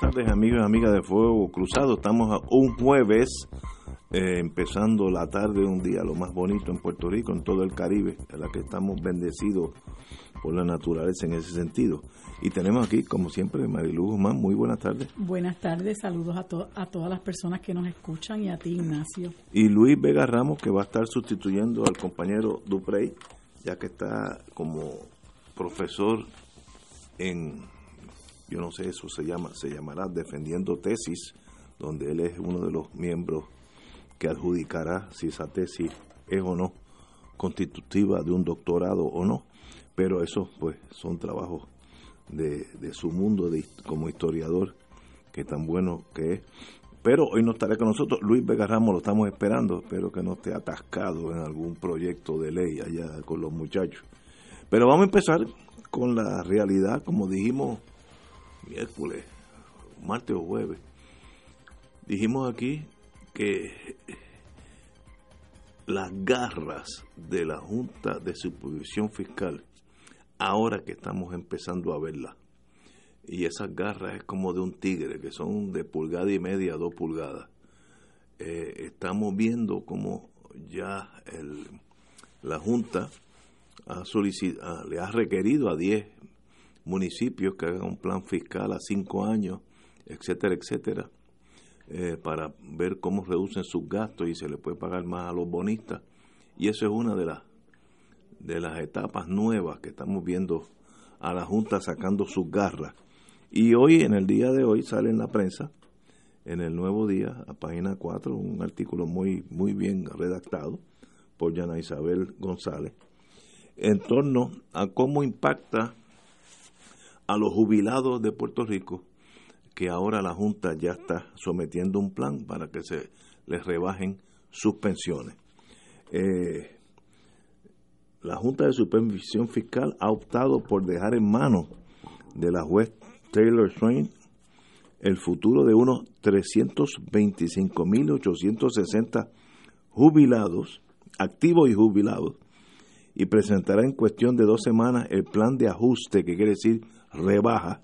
Tardes amigos y amigas de Fuego Cruzado. Estamos a un jueves eh, empezando la tarde de un día lo más bonito en Puerto Rico, en todo el Caribe, en la que estamos bendecidos por la naturaleza en ese sentido. Y tenemos aquí, como siempre, Marilu Guzmán. Muy buenas tardes. Buenas tardes, saludos a, to a todas las personas que nos escuchan y a ti, Ignacio. Y Luis Vega Ramos, que va a estar sustituyendo al compañero Duprey, ya que está como profesor en yo no sé, eso se llama, se llamará defendiendo tesis, donde él es uno de los miembros que adjudicará si esa tesis es o no constitutiva de un doctorado o no, pero eso pues son trabajos de, de su mundo de, como historiador, que tan bueno que es. Pero hoy no estará con nosotros, Luis Vega Ramos lo estamos esperando, espero que no esté atascado en algún proyecto de ley allá con los muchachos. Pero vamos a empezar con la realidad, como dijimos miércoles, martes o jueves, dijimos aquí que las garras de la Junta de Supervisión Fiscal, ahora que estamos empezando a verlas, y esas garras es como de un tigre, que son de pulgada y media a dos pulgadas, eh, estamos viendo como ya el, la Junta ha solicitado, le ha requerido a 10 municipios que hagan un plan fiscal a cinco años, etcétera, etcétera, eh, para ver cómo reducen sus gastos y se le puede pagar más a los bonistas. Y eso es una de las de las etapas nuevas que estamos viendo a la Junta sacando sus garras. Y hoy, en el día de hoy, sale en la prensa, en el Nuevo Día, a página 4, un artículo muy, muy bien redactado por Yana Isabel González, en torno a cómo impacta a los jubilados de Puerto Rico, que ahora la Junta ya está sometiendo un plan para que se les rebajen sus pensiones. Eh, la Junta de Supervisión Fiscal ha optado por dejar en manos de la juez Taylor Swain el futuro de unos 325.860 jubilados, activos y jubilados, y presentará en cuestión de dos semanas el plan de ajuste, que quiere decir rebaja,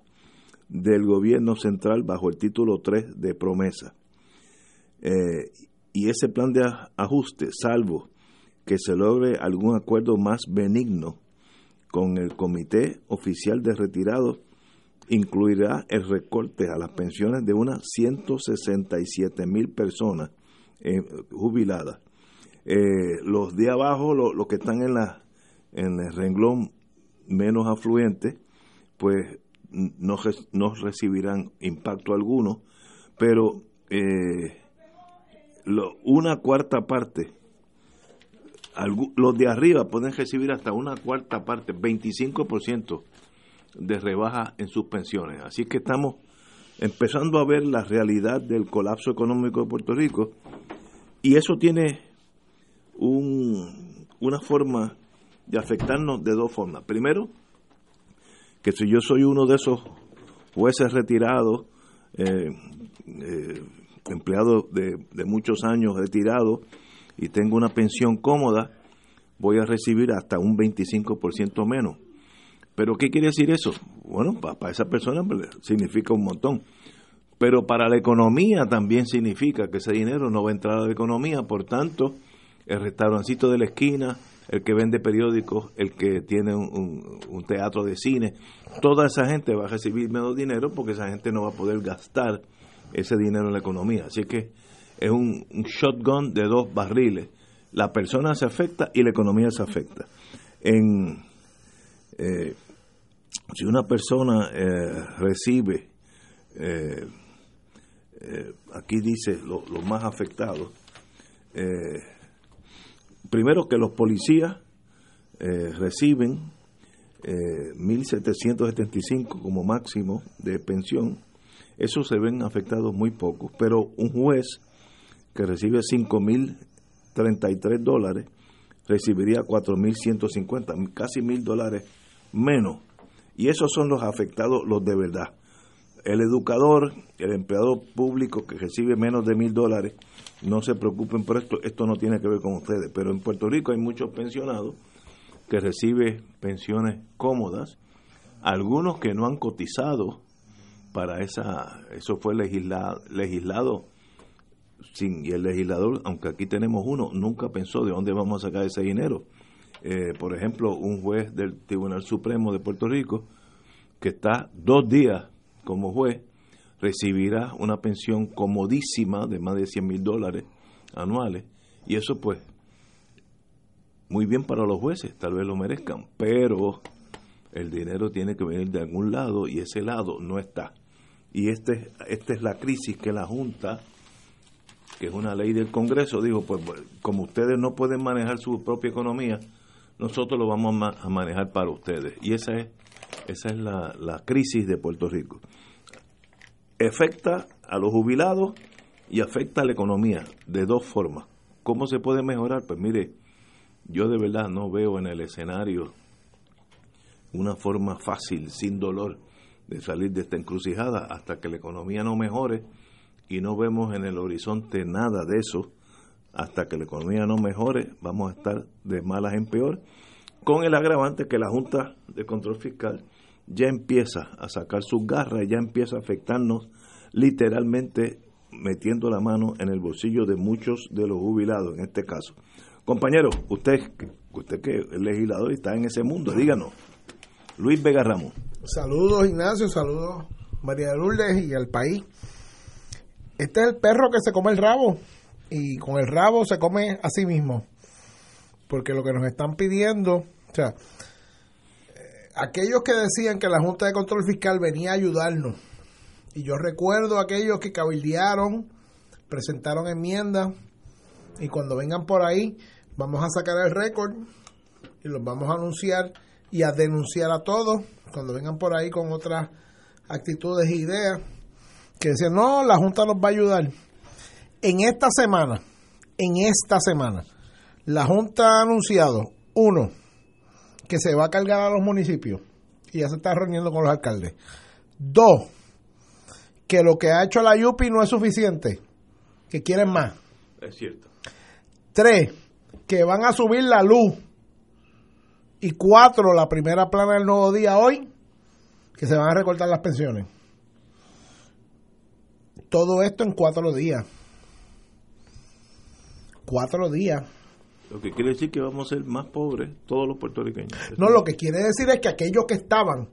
del gobierno central bajo el título 3 de promesa. Eh, y ese plan de ajuste, salvo que se logre algún acuerdo más benigno con el Comité Oficial de Retirados, incluirá el recorte a las pensiones de unas 167 mil personas eh, jubiladas. Eh, los de abajo, los que están en, la, en el renglón menos afluente, pues no, no recibirán impacto alguno, pero eh, una cuarta parte, los de arriba pueden recibir hasta una cuarta parte, 25% de rebaja en sus pensiones. Así que estamos empezando a ver la realidad del colapso económico de Puerto Rico y eso tiene un, una forma de afectarnos de dos formas. Primero, que si yo soy uno de esos jueces retirados, eh, eh, empleado de, de, muchos años retirado y tengo una pensión cómoda, voy a recibir hasta un 25% menos. ¿Pero qué quiere decir eso? Bueno, para, para esa persona pues, significa un montón. Pero para la economía también significa que ese dinero no va a entrar a la economía, por tanto, el restaurancito de la esquina, el que vende periódicos, el que tiene un, teatro de cine, toda esa gente va a recibir menos dinero porque esa gente no va a poder gastar ese dinero en la economía. Así que es un, un shotgun de dos barriles. La persona se afecta y la economía se afecta. En, eh, si una persona eh, recibe, eh, eh, aquí dice los lo más afectados, eh, primero que los policías eh, reciben eh, 1.775 como máximo de pensión, Eso se ven afectados muy pocos, pero un juez que recibe 5.033 dólares recibiría 4.150, casi mil dólares menos. Y esos son los afectados, los de verdad. El educador, el empleado público que recibe menos de mil dólares, no se preocupen por esto, esto no tiene que ver con ustedes. Pero en Puerto Rico hay muchos pensionados que reciben pensiones cómodas, algunos que no han cotizado para esa, eso fue legislado, legislado sin, y el legislador, aunque aquí tenemos uno, nunca pensó de dónde vamos a sacar ese dinero. Eh, por ejemplo, un juez del Tribunal Supremo de Puerto Rico, que está dos días como juez, recibirá una pensión comodísima de más de 100 mil dólares anuales. Y eso pues, muy bien para los jueces, tal vez lo merezcan, pero el dinero tiene que venir de algún lado y ese lado no está y este, esta es la crisis que la Junta, que es una ley del Congreso, dijo, pues como ustedes no pueden manejar su propia economía, nosotros lo vamos a manejar para ustedes. Y esa es, esa es la, la crisis de Puerto Rico. Afecta a los jubilados y afecta a la economía de dos formas. ¿Cómo se puede mejorar? Pues mire, yo de verdad no veo en el escenario una forma fácil, sin dolor, de salir de esta encrucijada hasta que la economía no mejore y no vemos en el horizonte nada de eso, hasta que la economía no mejore, vamos a estar de malas en peor, con el agravante que la Junta de Control Fiscal ya empieza a sacar sus garras, ya empieza a afectarnos literalmente metiendo la mano en el bolsillo de muchos de los jubilados en este caso. Compañero, usted, usted que es legislador y está en ese mundo, díganos. Luis Vega Ramos. Saludos Ignacio, saludos María Lourdes y al país. Este es el perro que se come el rabo y con el rabo se come a sí mismo. Porque lo que nos están pidiendo, o sea, aquellos que decían que la Junta de Control Fiscal venía a ayudarnos, y yo recuerdo aquellos que cabildearon, presentaron enmiendas, y cuando vengan por ahí, vamos a sacar el récord y los vamos a anunciar y a denunciar a todos cuando vengan por ahí con otras actitudes e ideas, que decían, no, la Junta nos va a ayudar. En esta semana, en esta semana, la Junta ha anunciado, uno, que se va a cargar a los municipios y ya se está reuniendo con los alcaldes. Dos, que lo que ha hecho la YUPI no es suficiente, que quieren más. Es cierto. Tres, que van a subir la luz y cuatro, la primera plana del nuevo día hoy, que se van a recortar las pensiones. Todo esto en cuatro días. Cuatro días. Lo que quiere decir que vamos a ser más pobres todos los puertorriqueños. No, lo que quiere decir es que aquellos que estaban,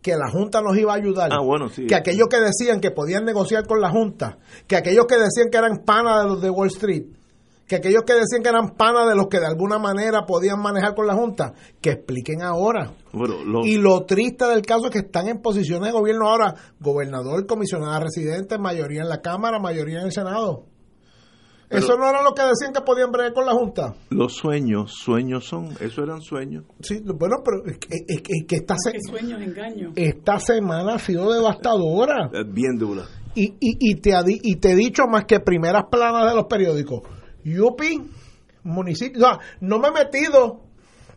que la Junta nos iba a ayudar, ah, bueno, sí. que aquellos que decían que podían negociar con la Junta, que aquellos que decían que eran panas de los de Wall Street, que aquellos que decían que eran panas de los que de alguna manera podían manejar con la Junta, que expliquen ahora. Y lo triste del caso es que están en posiciones de gobierno ahora, gobernador, comisionada residente, mayoría en la Cámara, mayoría en el Senado. Eso no era lo que decían que podían bregar con la Junta. Los sueños, sueños son, eso eran sueños. Sí, bueno, pero es que, esta, sueños, engaños. esta semana ha sido devastadora. Bien dura. Y, y, y, te, y te he dicho más que primeras planas de los periódicos Yupi, municipio, no me he metido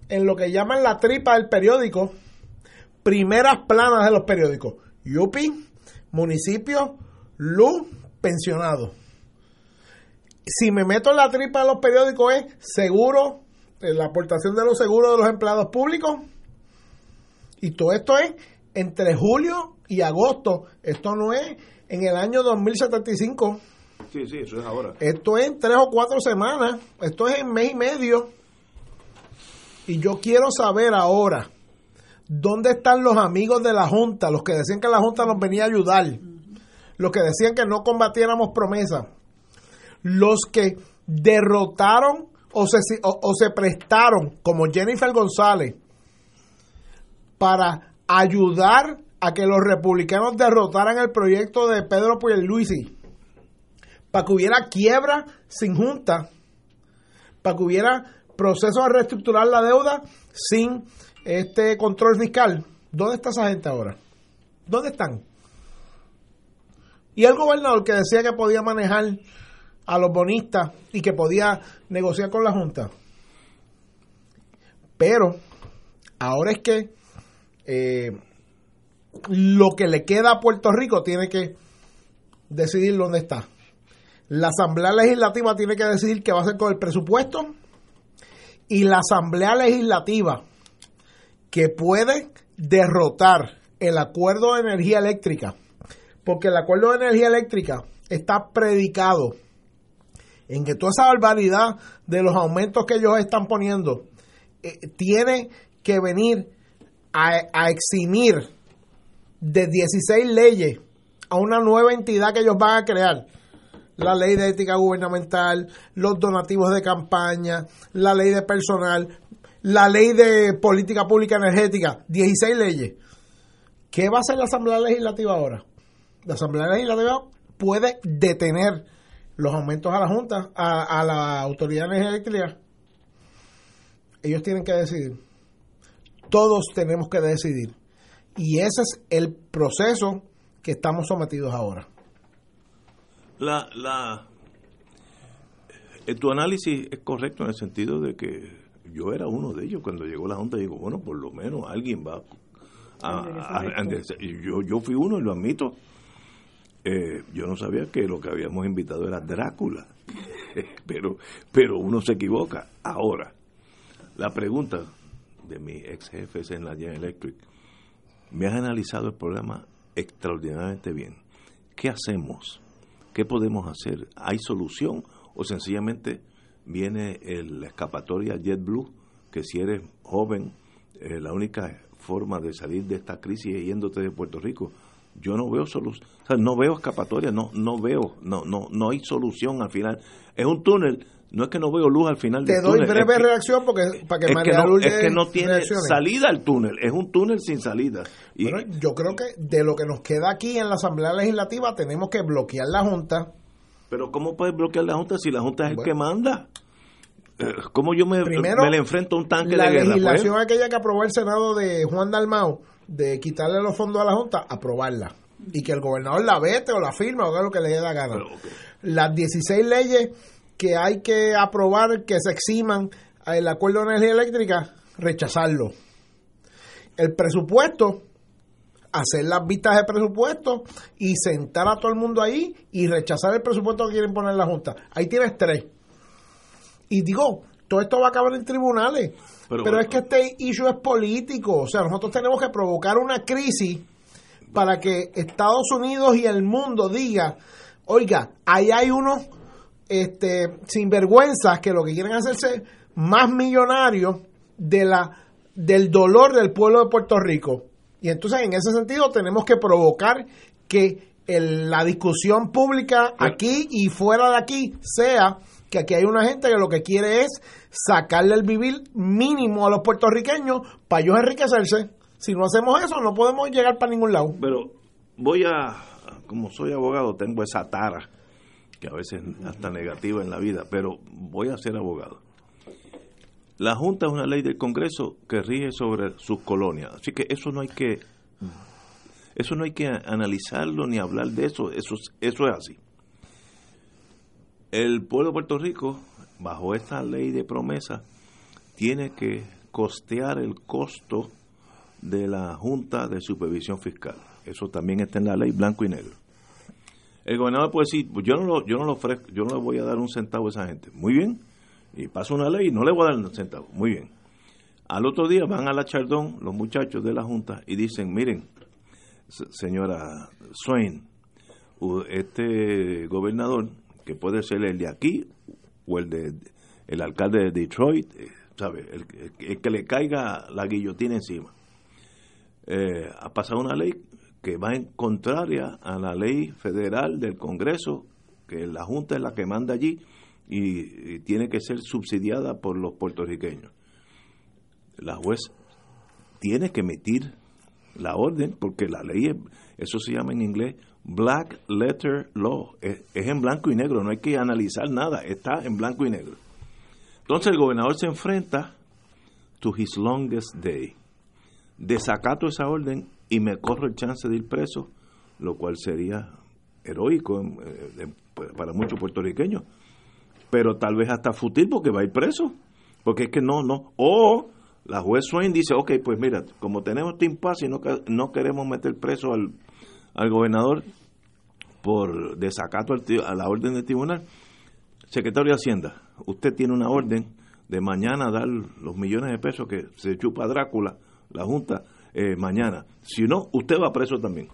en lo que llaman la tripa del periódico, primeras planas de los periódicos. Yupi, municipio, luz, pensionado. Si me meto en la tripa de los periódicos es seguro, eh, la aportación de los seguros de los empleados públicos. Y todo esto es entre julio y agosto. Esto no es en el año 2075. Sí, sí, eso es ahora. Esto es en tres o cuatro semanas, esto es en mes y medio. Y yo quiero saber ahora, ¿dónde están los amigos de la Junta, los que decían que la Junta nos venía a ayudar? Los que decían que no combatiéramos promesas. Los que derrotaron o se, o se prestaron, como Jennifer González, para ayudar a que los republicanos derrotaran el proyecto de Pedro Pierluisi para que hubiera quiebra sin junta, para que hubiera proceso de reestructurar la deuda sin este control fiscal. ¿Dónde está esa gente ahora? ¿Dónde están? Y el gobernador que decía que podía manejar a los bonistas y que podía negociar con la Junta. Pero ahora es que eh, lo que le queda a Puerto Rico tiene que decidir dónde está. La Asamblea Legislativa tiene que decidir qué va a hacer con el presupuesto y la Asamblea Legislativa que puede derrotar el acuerdo de energía eléctrica, porque el acuerdo de energía eléctrica está predicado en que toda esa barbaridad de los aumentos que ellos están poniendo eh, tiene que venir a, a eximir de 16 leyes a una nueva entidad que ellos van a crear. La ley de ética gubernamental, los donativos de campaña, la ley de personal, la ley de política pública energética, 16 leyes. ¿Qué va a hacer la Asamblea Legislativa ahora? La Asamblea Legislativa puede detener los aumentos a la Junta, a, a la Autoridad Energética. Ellos tienen que decidir. Todos tenemos que decidir. Y ese es el proceso que estamos sometidos ahora. La, la, eh, tu análisis es correcto en el sentido de que yo era uno de ellos cuando llegó la Junta. Digo, bueno, por lo menos alguien va a. a- a- yo, yo fui uno y lo admito. Eh, yo no sabía que lo que habíamos invitado era Drácula. pero, pero uno se equivoca. Ahora, la pregunta de mis ex jefes en la General Electric. Me has analizado el programa extraordinariamente bien. ¿Qué hacemos? ¿Qué podemos hacer? ¿Hay solución? ¿O sencillamente viene la escapatoria JetBlue, que si eres joven, eh, la única forma de salir de esta crisis es yéndote de Puerto Rico? Yo no veo solución, o sea, no veo escapatoria, no no veo, no no no hay solución al final. Es un túnel, no es que no veo luz al final Te del doy túnel. es breve que- reacción porque para que es que, no, es que no tiene salida el túnel, es un túnel sin salida. Y, Bueno, yo creo que de lo que nos queda aquí en la Asamblea Legislativa tenemos que bloquear la Junta. pero ¿cómo puedes bloquear la Junta si la Junta es el Bueno. que manda? Eh, ¿Cómo yo me, Primero, me le enfrento a un tanque la de guerra? legislación Pues, aquella que aprobó el Senado de Juan Dalmau de quitarle los fondos a la Junta, aprobarla. Y que el gobernador la vete o la firme o haga lo que le dé la gana. Pero. Las 16 leyes que hay que aprobar que se eximan el acuerdo de energía eléctrica, rechazarlo. El presupuesto, hacer las vistas de presupuesto y sentar a todo el mundo ahí y rechazar el presupuesto que quieren poner en la Junta. Ahí tienes tres. Y digo, todo esto va a acabar en tribunales. Pero Pero, bueno. es que este issue es político. O sea, nosotros tenemos que provocar una crisis para que Estados Unidos y el mundo diga, oiga, ahí hay unos este, sinvergüenzas que lo que quieren hacerse más millonarios de la, del dolor del pueblo de Puerto Rico. Y entonces, en ese sentido, tenemos que provocar que el- la discusión pública aquí y fuera de aquí sea que aquí hay una gente que lo que quiere es sacarle el vivir mínimo a los puertorriqueños para ellos enriquecerse. Si no hacemos eso, no podemos llegar para ningún lado. pero voy a, como soy abogado, tengo esa tara, que a veces hasta negativa en la vida, pero voy a ser abogado. La Junta es una ley del Congreso que rige sobre sus colonias, así que eso no hay que eso no hay que analizarlo ni hablar de eso, eso, es- eso es así. El pueblo de Puerto Rico, bajo esta ley de promesa, tiene que costear el costo de la Junta de Supervisión Fiscal. Eso también está en la ley blanco y negro. El gobernador puede decir, pues yo no lo, yo no lo ofrezco, yo no le voy a dar un centavo a esa gente. Muy bien. Y pasa una ley y no le voy a dar un centavo. Muy bien. Al otro día van a la Chardón los muchachos de la Junta y dicen, miren, se- señora Swain, este gobernador, que puede ser el de aquí o el de el alcalde de Detroit, eh, ¿sabe? El, que le caiga la guillotina encima. Eh, ha pasado una ley que va en contraria a la ley federal del Congreso, que la Junta es la que manda allí y, y tiene que ser subsidiada por los puertorriqueños. La juez tiene que emitir la orden porque la ley, es, eso se llama en inglés black letter law, es, es en blanco y negro, no hay que analizar nada, está en blanco y negro. Entonces el gobernador se enfrenta to his longest day. Desacato esa orden y me corro el chance de ir preso, lo cual sería heroico eh, para muchos puertorriqueños, pero tal vez hasta fútil porque va a ir preso, porque es que no, no, o la juez Swain dice, ok, pues mira, como tenemos este impasse y no, no queremos meter preso al, al gobernador por desacato a la orden del tribunal, secretario de Hacienda, usted tiene una orden de mañana dar los millones de pesos que se chupa Drácula, la Junta, eh, mañana. Si no, usted va preso también.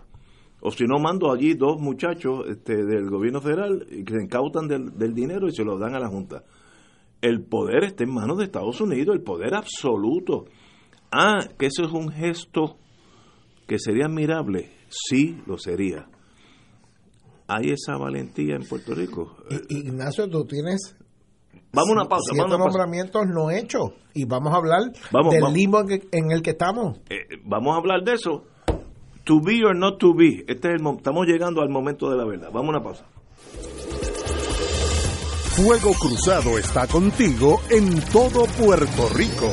O si no, mando allí dos muchachos este, del gobierno federal que se incautan del dinero y se lo dan a la Junta. El poder está en manos de Estados Unidos, el poder absoluto. Ah, que eso es un gesto que sería admirable. Sí, lo sería. ¿Hay esa valentía en Puerto Rico? Ignacio, tú tienes Vamos a una pausa. Siete vamos nombramientos no hechos. Y vamos a hablar del limbo en, el que estamos. Eh, vamos a hablar de eso. To be or not to be. Este es el, estamos llegando al momento de la verdad. Vamos a una pausa. Fuego Cruzado está contigo en todo Puerto Rico.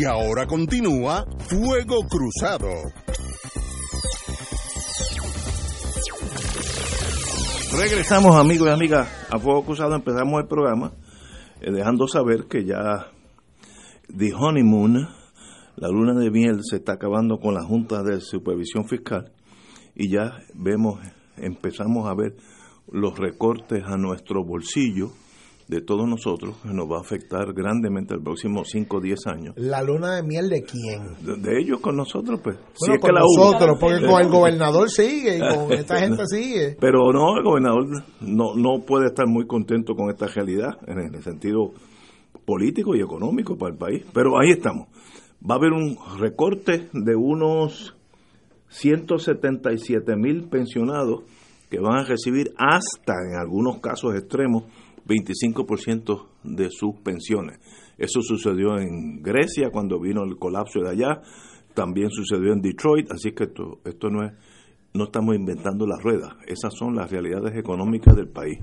Y ahora continúa Fuego Cruzado. Regresamos amigos y amigas a Fuego Cruzado, empezamos el programa eh, dejando saber que ya The Honeymoon, la luna de miel, se está acabando con la Junta de Supervisión Fiscal. Y ya vemos, empezamos a ver los recortes a nuestro bolsillo de todos nosotros que nos va a afectar grandemente el próximo 5 o 10 años. ¿La luna de miel de quién? De, ellos con nosotros, pues. Bueno, con nosotros, porque con el gobernador sigue y con esta gente sigue. Pero no, el gobernador no, no puede estar muy contento con esta realidad en el sentido político y económico para el país. Pero ahí estamos. Va a haber un recorte de unos 177 mil pensionados que van a recibir hasta, en algunos casos extremos, 25% de sus pensiones. Eso sucedió en Grecia cuando vino el colapso de allá, también sucedió en Detroit, así que esto, esto no es, no estamos inventando la rueda, esas son las realidades económicas del país.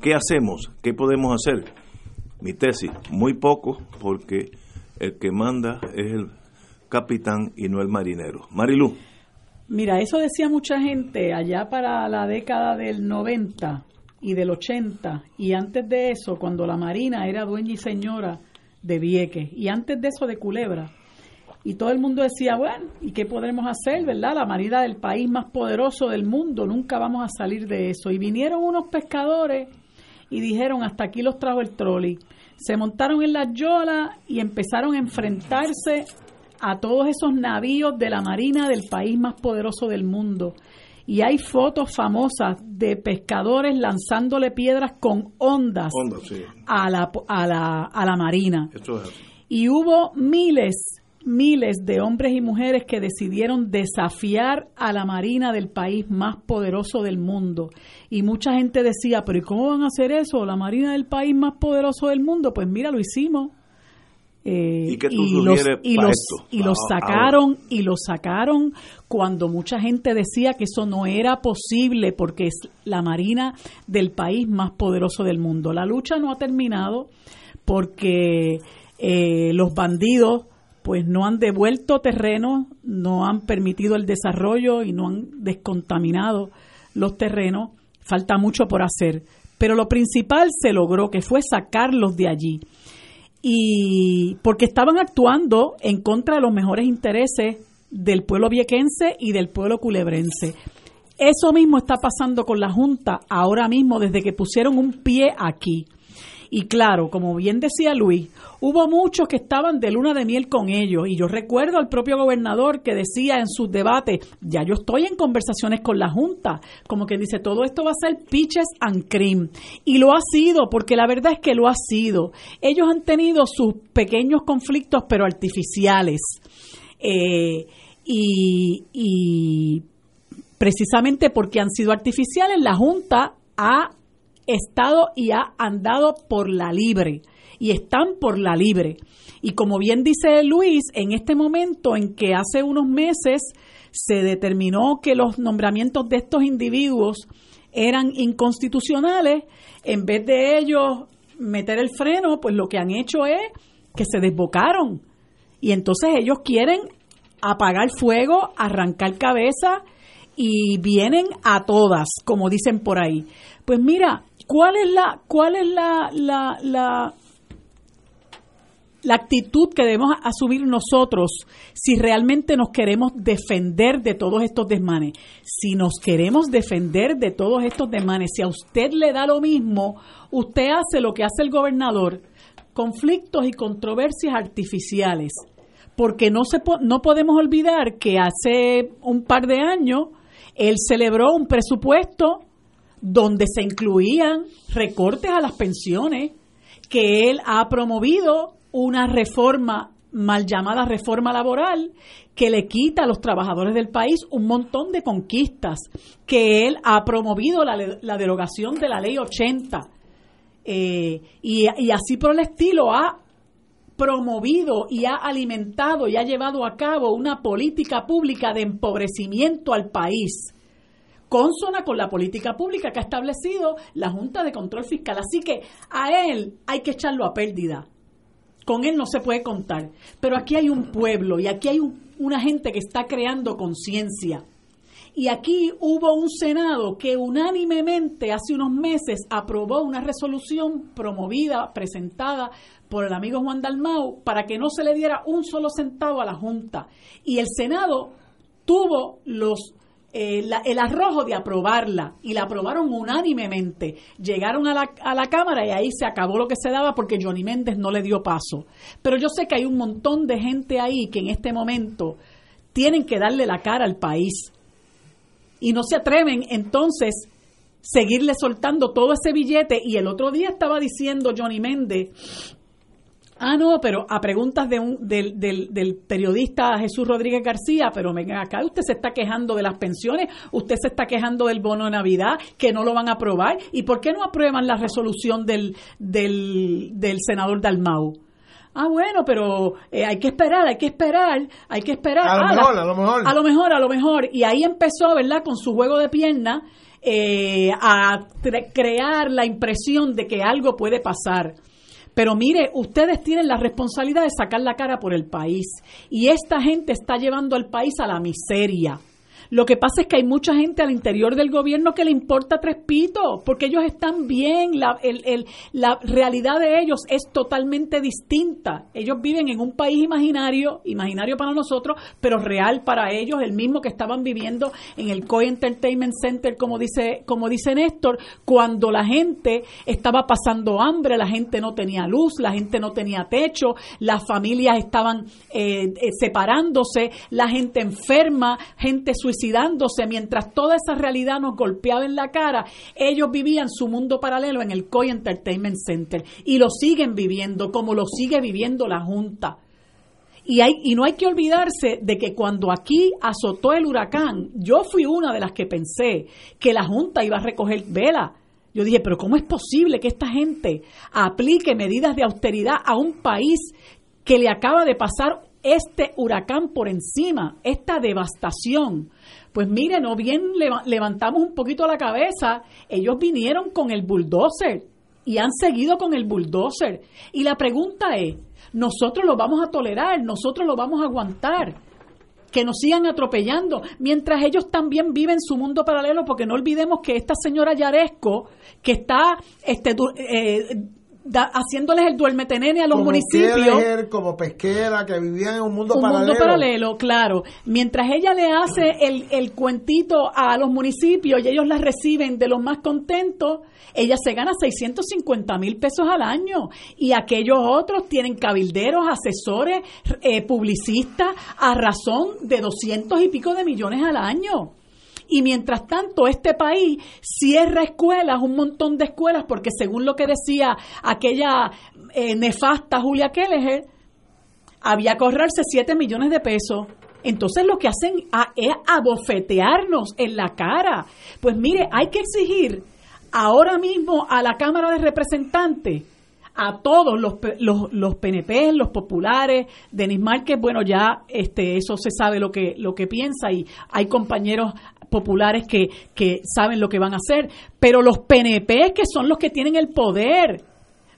¿Qué hacemos? ¿Qué podemos hacer? Mi tesis, muy poco, porque el que manda es el capitán y no el marinero. Marilu. Mira, eso decía mucha gente allá para la década del 90 y del 80 y antes de eso cuando la Marina era dueña y señora de Vieques y antes de eso de Culebra. Y todo el mundo decía, bueno, ¿y qué podremos hacer, verdad? La Marina del país más poderoso del mundo, nunca vamos a salir de eso. Y vinieron unos pescadores y dijeron, hasta aquí los trajo el trolley. Se montaron en las yolas y empezaron a enfrentarse a todos esos navíos de la Marina del país más poderoso del mundo y hay fotos famosas de pescadores lanzándole piedras con ondas a, la, a, la, a la marina. Y hubo miles, miles de hombres y mujeres que decidieron desafiar a la marina del país más poderoso del mundo. Y mucha gente decía, pero ¿y cómo van a hacer eso? La marina del país más poderoso del mundo. Pues mira, lo hicimos. Eh, ¿Y, los, y, los, y los ah, sacaron y los sacaron cuando mucha gente decía que eso no era posible porque es la marina del país más poderoso del mundo. La lucha no ha terminado porque eh, los bandidos pues no han devuelto terreno, no han permitido el desarrollo y no han descontaminado los terrenos. Falta mucho por hacer, pero lo principal se logró, que fue sacarlos de allí y porque estaban actuando en contra de los mejores intereses del pueblo viequense y del pueblo culebrense. Eso mismo está pasando con la Junta ahora mismo desde que pusieron un pie aquí. Y claro, como bien decía Luis, hubo muchos que estaban de luna de miel con ellos. Y yo recuerdo al propio gobernador que decía en sus debates, ya yo estoy en conversaciones con la Junta, como que dice, todo esto va a ser pitches and cream. Y lo ha sido, porque la verdad es que lo ha sido. Ellos han tenido sus pequeños conflictos, pero artificiales. Eh, y, y precisamente porque han sido artificiales, la Junta ha estado y ha andado por la libre y están por la libre. Y como bien dice Luis, en este momento en que hace unos meses se determinó que los nombramientos de estos individuos eran inconstitucionales, en vez de ellos meter el freno, pues lo que han hecho es que se desbocaron. Y entonces ellos quieren apagar fuego, arrancar cabeza y vienen a todas, como dicen por ahí. Pues mira, ¿cuál es la, cuál es la, la, la, actitud que debemos asumir nosotros si realmente nos queremos defender de todos estos desmanes. Si nos queremos defender de todos estos desmanes, si a usted le da lo mismo, usted hace lo que hace el gobernador, conflictos y controversias artificiales. Porque no, se, no podemos olvidar que hace un par de años él celebró un presupuesto donde se incluían recortes a las pensiones, que él ha promovido una reforma mal llamada reforma laboral que le quita a los trabajadores del país un montón de conquistas, que él ha promovido la, derogación de la ley 80 eh, y así por el estilo ha promovido y ha alimentado y ha llevado a cabo una política pública de empobrecimiento al país, consona con la política pública que ha establecido la Junta de Control Fiscal. Así que a él hay que echarlo a pérdida. Con él no se puede contar. Pero aquí hay un pueblo y aquí hay una gente que está creando conciencia. Y aquí hubo un Senado que unánimemente hace unos meses aprobó una resolución promovida, presentada por el amigo Juan Dalmau para que no se le diera un solo centavo a la Junta. Y el Senado tuvo los eh, el arrojo de aprobarla y la aprobaron unánimemente. Llegaron a la, a la Cámara y ahí se acabó lo que se daba porque Johnny Méndez no le dio paso. Pero yo sé que hay un montón de gente ahí que en este momento tienen que darle la cara al país y no se atreven entonces seguirle soltando todo ese billete y el otro día estaba diciendo Johnny Méndez Ah, no, pero a preguntas de un, del, del, periodista Jesús Rodríguez García, pero venga acá, usted se está quejando de las pensiones, usted se está quejando del bono de Navidad, que no lo van a aprobar, ¿y por qué no aprueban la resolución del, del, del senador Dalmau? Ah, bueno, pero eh, hay que esperar, hay que esperar, hay que esperar. A lo ah, mejor, a lo mejor. A lo mejor, a lo mejor. Y ahí empezó, ¿verdad?, con su juego de pierna eh, a crear la impresión de que algo puede pasar. Pero mire, ustedes tienen la responsabilidad de sacar la cara por el país y esta gente está llevando al país a la miseria. Lo que pasa es que hay mucha gente al interior del gobierno que le importa tres pitos, porque ellos están bien, la, la realidad de ellos es totalmente distinta. Ellos viven en un país imaginario, imaginario para nosotros, pero real para ellos, el mismo que estaban viviendo en el COI Entertainment Center, como dice, como dice Néstor, cuando la gente estaba pasando hambre, la gente no tenía luz, la gente no tenía techo, las familias estaban eh, eh, separándose, la gente enferma, gente suicidada suicidándose mientras toda esa realidad nos golpeaba en la cara, ellos vivían su mundo paralelo en el COI Entertainment Center y lo siguen viviendo como lo sigue viviendo la Junta. Y, hay, y no hay que olvidarse de que cuando aquí azotó el huracán, yo fui una de las que pensé que la Junta iba a recoger vela. Yo dije, pero ¿cómo es posible que esta gente aplique medidas de austeridad a un país que le acaba de pasar este huracán por encima, esta devastación? Pues mire, no bien levantamos un poquito la cabeza, ellos vinieron con el bulldozer y han seguido con el bulldozer. Y la pregunta es, nosotros lo vamos a tolerar, nosotros lo vamos a aguantar que nos sigan atropellando, mientras ellos también viven su mundo paralelo, porque no olvidemos que esta señora Yaresco, que está este, eh, haciéndoles el duermetenene a los como municipios. como pesquera, que vivían en un mundo un paralelo. mundo paralelo, claro. Mientras ella le hace el, el cuentito a los municipios y ellos la reciben de los más contentos, ella se gana 650 mil pesos al año. Y aquellos otros tienen cabilderos, asesores, eh, publicistas, a razón de 200 y pico de millones al año. Y mientras tanto, este país cierra escuelas, un montón de escuelas, porque según lo que decía aquella eh, nefasta Julia Kelleher, había que ahorrarse 7 millones de pesos. Entonces lo que hacen es abofetearnos en la cara. Pues mire, hay que exigir ahora mismo a la Cámara de Representantes a todos los, los, los PNP, los populares, Denis Márquez, bueno, ya este, eso se sabe lo que, lo que piensa y hay compañeros populares que, que saben lo que van a hacer, pero los PNP que son los que tienen el poder,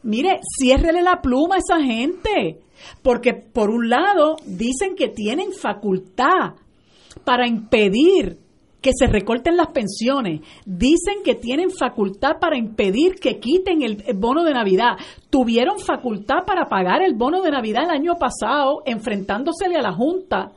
mire, ciérrele la pluma a esa gente, porque por un lado dicen que tienen facultad para impedir que se recorten las pensiones, dicen que tienen facultad para impedir que quiten el, bono de Navidad, tuvieron facultad para pagar el bono de Navidad el año pasado enfrentándosele a la Junta,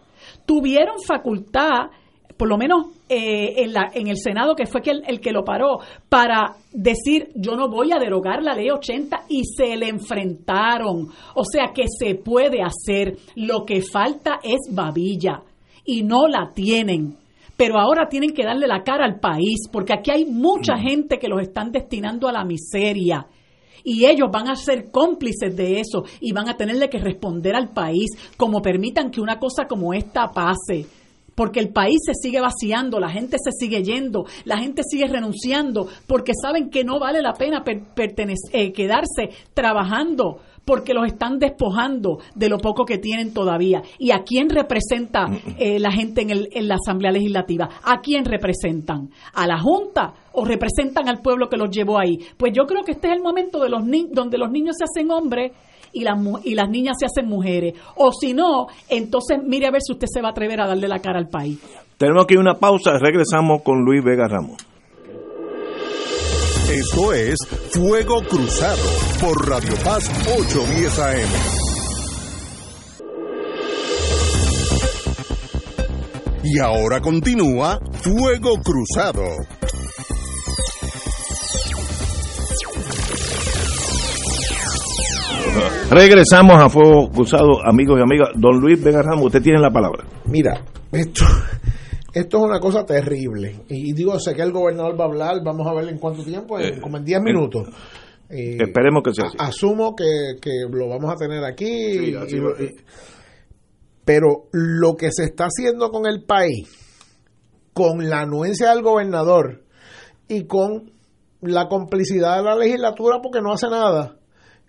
tuvieron facultad por lo menos eh, en, la, en el Senado, que fue el, el que lo paró, para decir yo no voy a derogar la ley 80 y se le enfrentaron. O sea que se puede hacer, lo que falta es babilla y no la tienen. Pero ahora tienen que darle la cara al país, porque aquí hay mucha mm. gente que los están destinando a la miseria. Y ellos van a ser cómplices de eso y van a tenerle que responder al país como permitan que una cosa como esta pase. Porque el país se sigue vaciando, la gente se sigue yendo, la gente sigue renunciando, porque saben que no vale la pena eh, quedarse trabajando porque los están despojando de lo poco que tienen todavía. ¿Y a quién representa eh, la gente en, el, en, la Asamblea Legislativa? ¿A quién representan? ¿A la Junta o representan al pueblo que los llevó ahí? Pues yo creo que este es el momento de los donde los niños se hacen hombres y las, y las niñas se hacen mujeres. O si no, entonces mire a ver si usted se va a atrever a darle la cara al país. Tenemos aquí una pausa, regresamos con Luis Vega Ramos. Esto es Fuego Cruzado por Radio Paz 810 AM. Y ahora continúa Fuego Cruzado. Regresamos a Fuego Cruzado, amigos y amigas. Don Luis Vega Ramos, usted tiene la palabra. Mira, esto, esto es una cosa terrible. Y digo, sé que el gobernador va a hablar, vamos a ver en cuánto tiempo, eh, como en 10 minutos. Eh, esperemos que sea así. Asumo que, lo vamos a tener aquí. pero lo que se está haciendo con el país, con la anuencia del gobernador y con la complicidad de la legislatura porque no hace nada,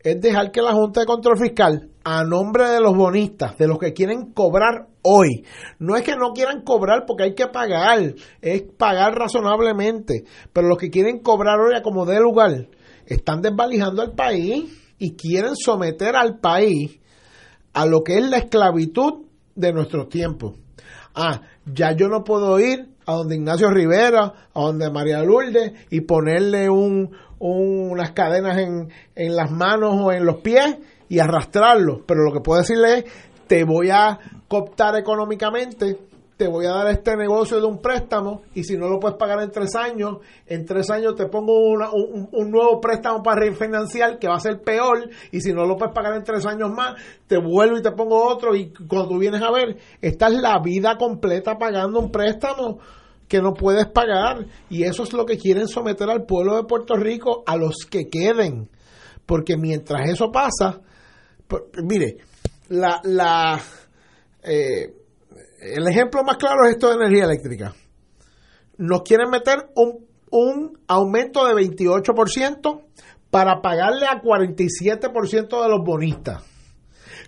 es dejar que la Junta de Control Fiscal, a nombre de los bonistas, de los que quieren cobrar hoy, no es que no quieran cobrar porque hay que pagar, es pagar razonablemente, pero los que quieren cobrar hoy a como de lugar, están desvalijando al país y quieren someter al país a lo que es la esclavitud de nuestros tiempos. Ah, ya yo no puedo ir a donde Ignacio Rivera, a donde María Lourdes y ponerle un, unas cadenas en, en las manos o en los pies y arrastrarlos. Pero lo que puedo decirle es, te voy a cooptar económicamente, te voy a dar este negocio de un préstamo y si no lo puedes pagar en tres años, en tres años te pongo un, un, nuevo préstamo para refinanciar que va a ser peor y si no lo puedes pagar en tres años más, te vuelvo y te pongo otro y cuando tú vienes a ver, esta es la vida completa pagando un préstamo que no puedes pagar. Y eso es lo que quieren someter al pueblo de Puerto Rico, a los que queden. Porque mientras eso pasa, mire, la, la, eh, el ejemplo más claro es esto de energía eléctrica. Nos quieren meter un, un aumento de 28% para pagarle a 47% de los bonistas.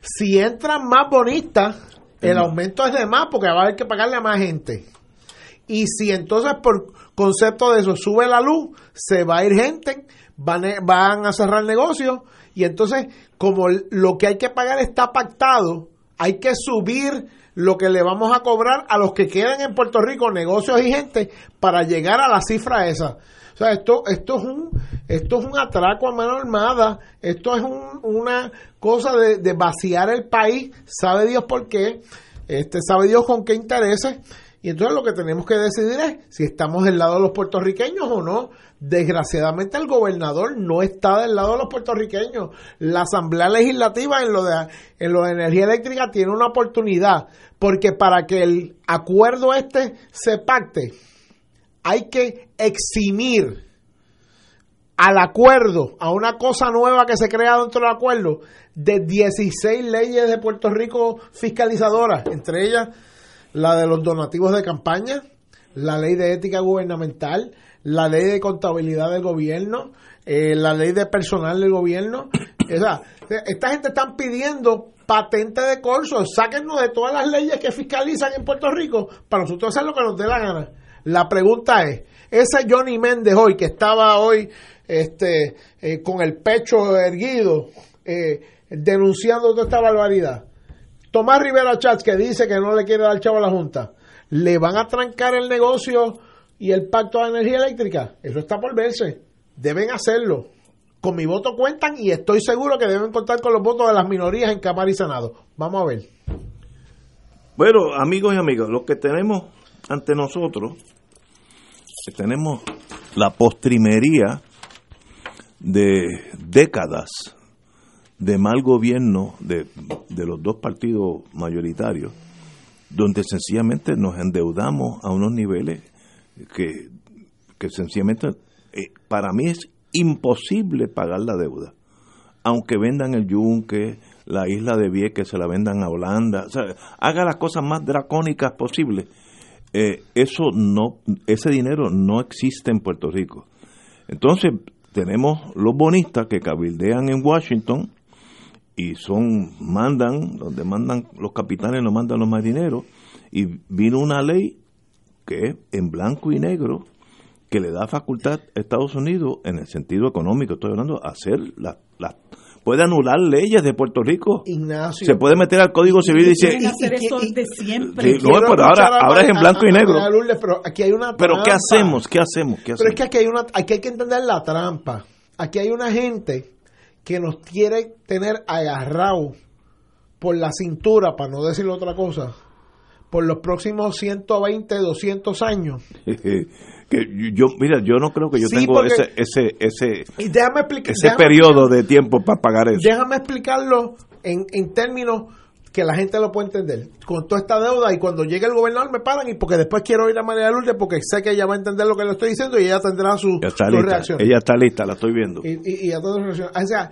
Si entran más bonistas, el aumento es de más porque va a haber que pagarle a más gente. Y si entonces por concepto de eso sube la luz, se va a ir gente, van, van a cerrar negocios y entonces como lo que hay que pagar está pactado, hay que subir lo que le vamos a cobrar a los que quedan en Puerto Rico, negocios y gente, para llegar a la cifra esa. O sea, esto, esto es un, esto es un atraco a mano armada, esto es una cosa de, de, vaciar el país, sabe Dios por qué, este, sabe Dios con qué intereses, y entonces lo que tenemos que decidir es si estamos del lado de los puertorriqueños o no. Desgraciadamente el gobernador no está del lado de los puertorriqueños. La Asamblea Legislativa en lo de, en lo de energía eléctrica tiene una oportunidad, porque para que el acuerdo este se pacte, hay que eximir al acuerdo, a una cosa nueva que se crea dentro del acuerdo, de 16 leyes de Puerto Rico fiscalizadoras, entre ellas la de los donativos de campaña, la ley de ética gubernamental, la ley de contabilidad del gobierno, eh, la ley de personal del gobierno. esta gente están pidiendo patente de corso, sáquenos de todas las leyes que fiscalizan en Puerto Rico para nosotros hacer lo que nos dé la gana. La pregunta es, ese Johnny Méndez hoy, que estaba hoy este, eh, con el pecho erguido, eh, denunciando toda esta barbaridad. Tomás Rivera Chats, que dice que no le quiere dar chavo a la Junta, ¿le van a trancar el negocio y el pacto de energía eléctrica? Eso está por verse. Deben hacerlo. Con mi voto cuentan y estoy seguro que deben contar con los votos de las minorías en Cámara y Senado. Vamos a ver. Bueno, amigos y amigas, lo que tenemos ante nosotros, tenemos la postrimería de décadas de mal gobierno de, los dos partidos mayoritarios, donde sencillamente nos endeudamos a unos niveles que, que sencillamente eh, para mí es imposible pagar la deuda. Aunque vendan el yunque, la isla de Vieques se la vendan a Holanda, haga las cosas más dracónicas posibles. Eh, eso no, ese dinero no existe en Puerto Rico. Entonces tenemos los bonistas que cabildean en Washington y son mandan donde mandan los capitanes no mandan los marineros y vino una ley que es en blanco y negro que le da facultad a Estados Unidos en el sentido económico estoy hablando hacer las la, puede anular leyes de Puerto Rico. Ignacio. Se puede meter al código civil y decir hacer eso de siempre. No, pero ahora, ahora es en blanco y negro. Pero aquí hay una pero qué hacemos qué hacemos qué pero es que aquí hay una aquí hay que entender la trampa. Aquí hay una gente que nos quiere tener agarrado por la cintura, para no decir otra cosa, por los próximos 120, 200 años. que yo mira yo no creo que yo tengo ese ese ese y déjame explicar, ese periodo de tiempo para pagar eso déjame explicarlo en, en términos que la gente lo puede entender. Con toda esta deuda y cuando llegue el gobernador me paran y porque después quiero ir a María Lourdes porque sé que ella va a entender lo que le estoy diciendo y ella tendrá su, reacción. Ella está lista, la estoy viendo. Y, y, a todos O sea,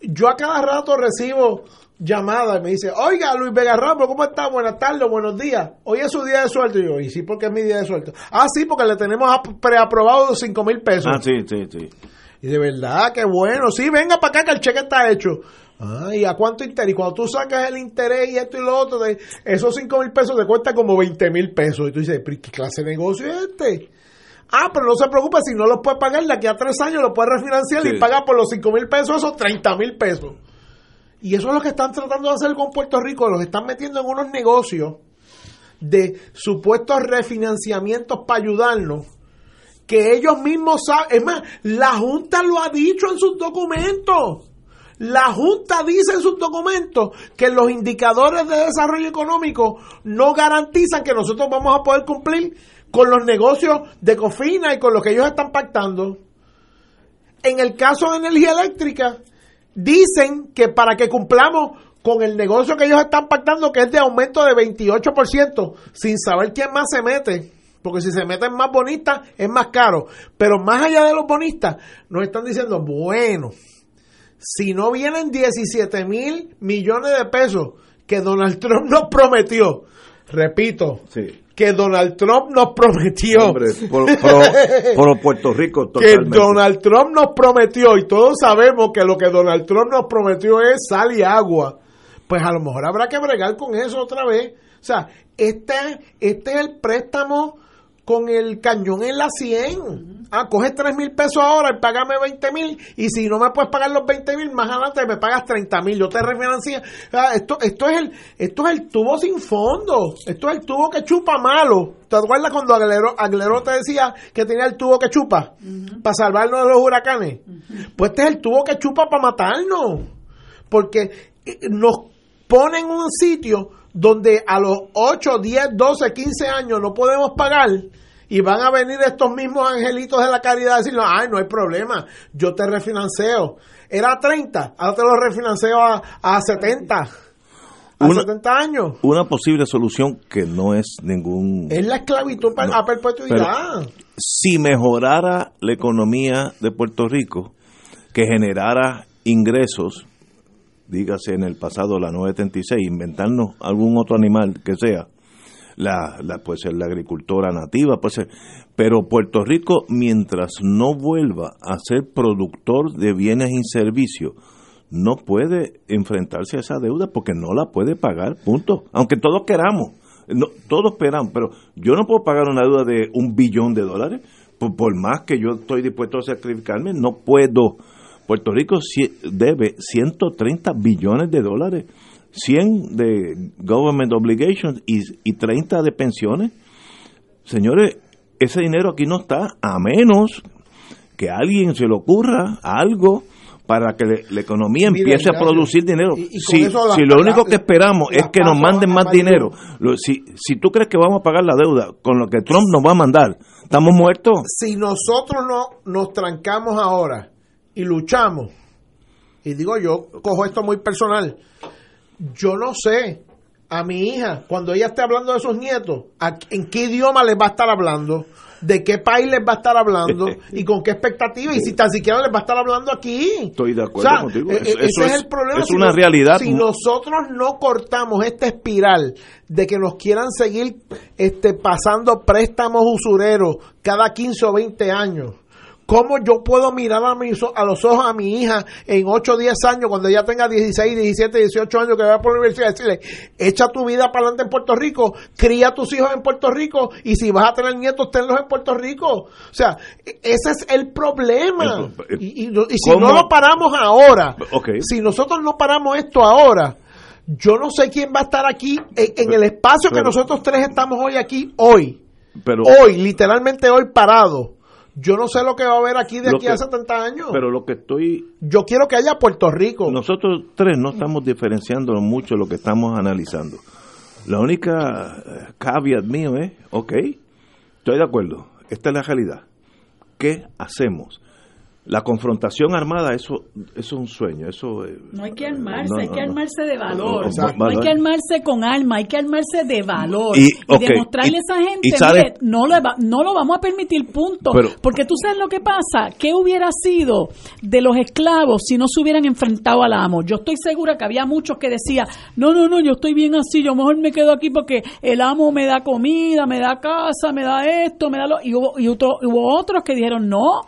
yo a cada rato recibo llamadas y me dice, oiga Luis Vega Ramos, ¿cómo está? Buenas tardes, buenos días. Hoy es su día de sueldo. Y yo, ¿y sí porque es mi día de suelto Ah, sí, porque le tenemos preaprobado cinco mil pesos. Ah, sí, sí, sí. Y de verdad, qué bueno. Sí, venga para acá que el cheque está hecho. Ay, ¿a cuánto interés? Y cuando tú sacas el interés y esto y lo otro, de esos 5 mil pesos te cuesta como 20 mil pesos. Y tú dices, ¿qué clase de negocio es este? Ah, pero no se preocupe, si no lo puede pagar, de aquí a tres años lo puede refinanciar y pagar por los 5 mil pesos esos 30 mil pesos. Y eso es lo que están tratando de hacer con Puerto Rico, los están metiendo en unos negocios de supuestos refinanciamientos para ayudarnos, que ellos mismos saben, es más, la Junta lo ha dicho en sus documentos la Junta dice en sus documentos que los indicadores de desarrollo económico no garantizan que nosotros vamos a poder cumplir con los negocios de Cofina y con lo que ellos están pactando. En el caso de energía eléctrica, dicen que para que cumplamos con el negocio que ellos están pactando, que es de aumento de 28%, sin saber quién más se mete, porque si se meten más bonistas es más caro. Pero más allá de los bonistas, nos están diciendo, bueno, si no vienen 17 mil millones de pesos que Donald Trump nos prometió, repito, que Donald Trump nos prometió. por, Puerto Rico, Que Donald Trump nos prometió, y todos sabemos que lo que Donald Trump nos prometió es sal y agua. Pues a lo mejor habrá que bregar con eso otra vez. O sea, este, este es el préstamo con el cañón en la 100. Ah, coge 3 mil pesos ahora y págame 20 mil. Y si no me puedes pagar los 20 mil, más adelante me pagas 30 mil. Yo te refinancia. Ah, esto, esto, es el, esto es el tubo sin fondo. Esto es el tubo que chupa malo. ¿Te acuerdas cuando Aguilero, te decía que tenía el tubo que chupa? Para salvarnos de los huracanes. Pues este es el tubo que chupa para matarnos. Porque eh, nos ponen en un sitio donde a los 8, 10, 12, 15 años no podemos pagar y van a venir estos mismos angelitos de la caridad a decirnos, ay, no hay problema, yo te refinanceo. Era 30, ahora te lo refinanceo a, a 70. A 70 años. Una posible solución que no es ningún... Es la esclavitud a perpetuidad. Si mejorara la economía de Puerto Rico, que generara ingresos dígase en el pasado la 936, inventarnos algún otro animal que sea, la, la, puede ser agricultora nativa, puede pero Puerto Rico, mientras no vuelva a ser productor de bienes y servicios, no puede enfrentarse a esa deuda porque no la puede pagar, punto. Aunque todos queramos, no, todos esperamos, pero yo no puedo pagar una deuda de un billón de dólares por, más que yo estoy dispuesto a sacrificarme, no puedo. Puerto Rico debe 130 billones de dólares, 100 de government obligations y, y 30 de pensiones. Señores, ese dinero aquí no está, a menos que a alguien se le ocurra algo para que la economía empiece a producir dinero. si, lo único que esperamos es que nos manden más dinero, si, si tú crees que vamos a pagar la deuda con lo que Trump nos va a mandar, ¿estamos muertos? Si nosotros no nos trancamos ahora y luchamos, y digo yo, cojo esto muy personal, yo no sé a mi hija, cuando ella esté hablando de sus nietos, ¿en qué idioma les va a estar hablando? de qué país les va a estar hablando y con qué expectativa y si tan siquiera les va a estar hablando aquí. Estoy de acuerdo contigo. E-, e-, ese es, el problema. Es una realidad. Si nosotros no cortamos esta espiral de que nos quieran seguir este, pasando préstamos usureros cada 15 o 20 años, ¿Cómo yo puedo mirar a, a los ojos a mi hija en 8 o 10 años, cuando ella tenga 16, 17, 18 años, que vaya por la universidad, decirle, echa tu vida para adelante en Puerto Rico, cría a tus hijos en Puerto Rico, y si vas a tener nietos, tenlos en Puerto Rico? O sea, ese es el problema. Y, si no lo paramos ahora, si nosotros no paramos esto ahora, yo no sé quién va a estar aquí en, el espacio que nosotros tres estamos hoy aquí, hoy. Pero, hoy, literalmente hoy parado yo no sé lo que va a haber aquí de aquí a 70 años. Pero lo que estoy... Yo quiero que haya Puerto Rico. Nosotros tres no estamos diferenciando mucho lo que estamos analizando. La única eh, caveat mío es, ok, estoy de acuerdo, esta es la realidad. ¿Qué hacemos? La confrontación armada, eso, es un sueño. eso No hay que armarse, hay que armarse de valor. No, hay que armarse con alma, hay que armarse de valor. Y, demostrarle a esa gente, mire, no, le no lo vamos a permitir, punto. porque tú sabes lo que pasa, ¿qué hubiera sido de los esclavos si no se hubieran enfrentado al amo? Yo estoy segura que había muchos que decían, no, no, no, yo estoy bien así, yo mejor me quedo aquí porque el amo me da comida, me da casa, me da esto, me da lo... Y hubo, y hubo otros que dijeron, no,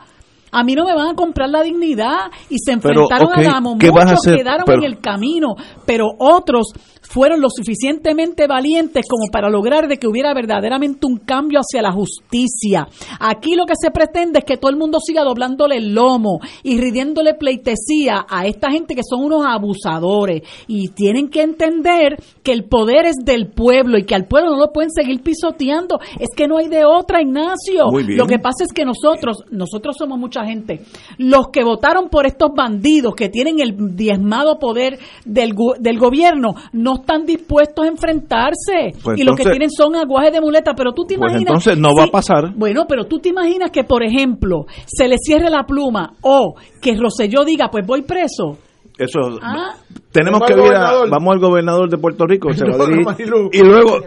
a mí no me van a comprar la dignidad y se enfrentaron a la Muchos quedaron en el camino, pero otros fueron lo suficientemente valientes como para lograr de que hubiera verdaderamente un cambio hacia la justicia. Aquí lo que se pretende es que todo el mundo siga doblándole el lomo y ridiéndole pleitesía a esta gente que son unos abusadores y tienen que entender que el poder es del pueblo y que al pueblo no lo pueden seguir pisoteando. Es que no hay de otra, Ignacio. Lo que pasa es que nosotros, nosotros somos mucha gente, los que votaron por estos bandidos que tienen el diezmado poder del, del gobierno, no están dispuestos a enfrentarse pues y lo que tienen son aguajes de muleta, pero tú te pues imaginas... entonces no va a pasar. Bueno, pero tú te imaginas que, por ejemplo, se le cierre la pluma o que Roselló diga, pues voy preso. Eso, ah. tenemos que ir a, vamos al gobernador de Puerto Rico, se va a y luego...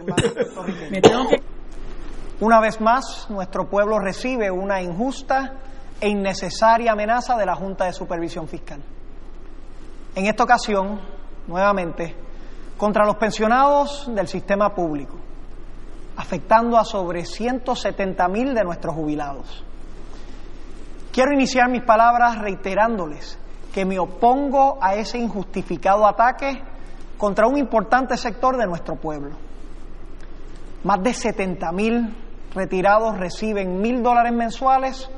Una vez más, nuestro pueblo recibe una injusta e innecesaria amenaza de la Junta de Supervisión Fiscal. En esta ocasión, nuevamente, contra los pensionados del sistema público, afectando a sobre 170 mil de nuestros jubilados. Quiero iniciar mis palabras reiterándoles que me opongo a ese injustificado ataque contra un importante sector de nuestro pueblo. Más de 70 mil retirados reciben mil dólares mensuales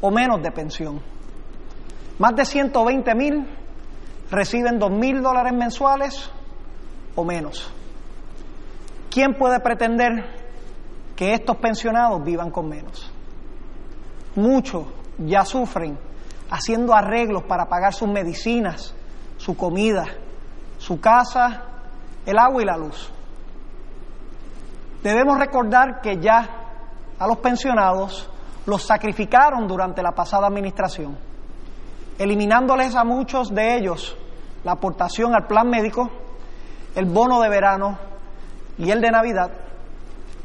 o menos de pensión. Más de 120 mil reciben dos mil dólares mensuales o menos. ¿Quién puede pretender que estos pensionados vivan con menos? Muchos ya sufren haciendo arreglos para pagar sus medicinas, su comida, su casa, el agua y la luz. Debemos recordar que ya a los pensionados los sacrificaron durante la pasada administración, eliminándoles a muchos de ellos la aportación al plan médico el bono de verano y el de Navidad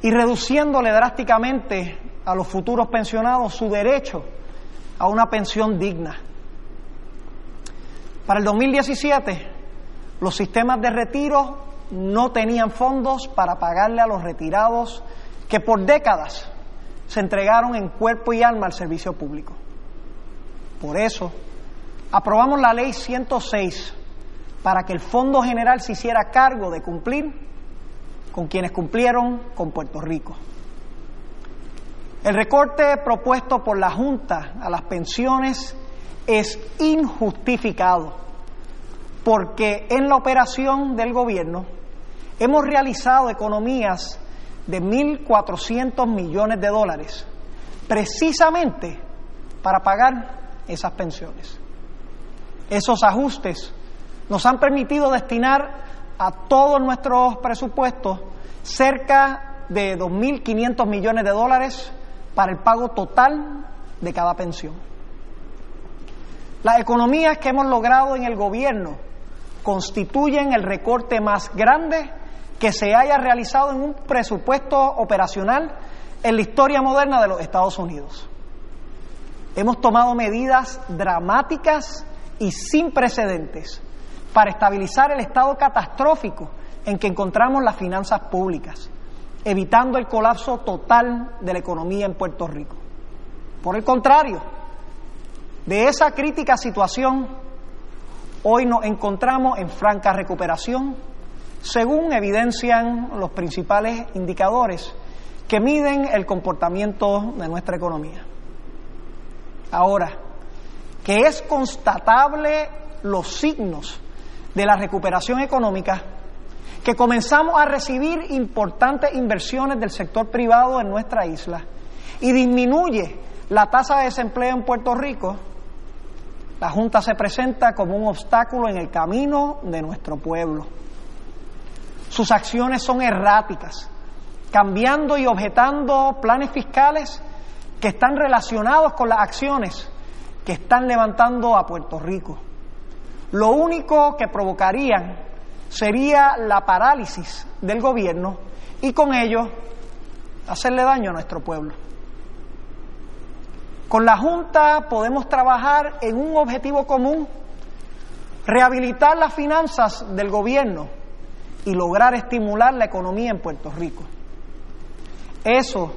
y reduciéndole drásticamente a los futuros pensionados su derecho a una pensión digna. Para el 2017, los sistemas de retiro no tenían fondos para pagarle a los retirados que por décadas se entregaron en cuerpo y alma al servicio público. Por eso, aprobamos la ley 106 para que el Fondo General se hiciera cargo de cumplir con quienes cumplieron con Puerto Rico. El recorte propuesto por la Junta a las pensiones es injustificado porque en la operación del gobierno hemos realizado economías de 1.400 millones de dólares precisamente para pagar esas pensiones. Esos ajustes nos han permitido destinar a todos nuestros presupuestos cerca de 2.500 millones de dólares para el pago total de cada pensión. Las economías que hemos logrado en el gobierno constituyen el recorte más grande que se haya realizado en un presupuesto operacional en la historia moderna de los Estados Unidos. Hemos tomado medidas dramáticas y sin precedentes para estabilizar el estado catastrófico en que encontramos las finanzas públicas, evitando el colapso total de la economía en Puerto Rico. Por el contrario, de esa crítica situación, hoy nos encontramos en franca recuperación, según evidencian los principales indicadores que miden el comportamiento de nuestra economía. Ahora, que es constatable los signos de la recuperación económica, que comenzamos a recibir importantes inversiones del sector privado en nuestra isla y disminuye la tasa de desempleo en Puerto Rico, la Junta se presenta como un obstáculo en el camino de nuestro pueblo. Sus acciones son erráticas, cambiando y objetando planes fiscales que están relacionados con las acciones que están levantando a Puerto Rico. Lo único que provocarían sería la parálisis del gobierno y con ello hacerle daño a nuestro pueblo. Con la Junta podemos trabajar en un objetivo común, rehabilitar las finanzas del gobierno y lograr estimular la economía en Puerto Rico. Eso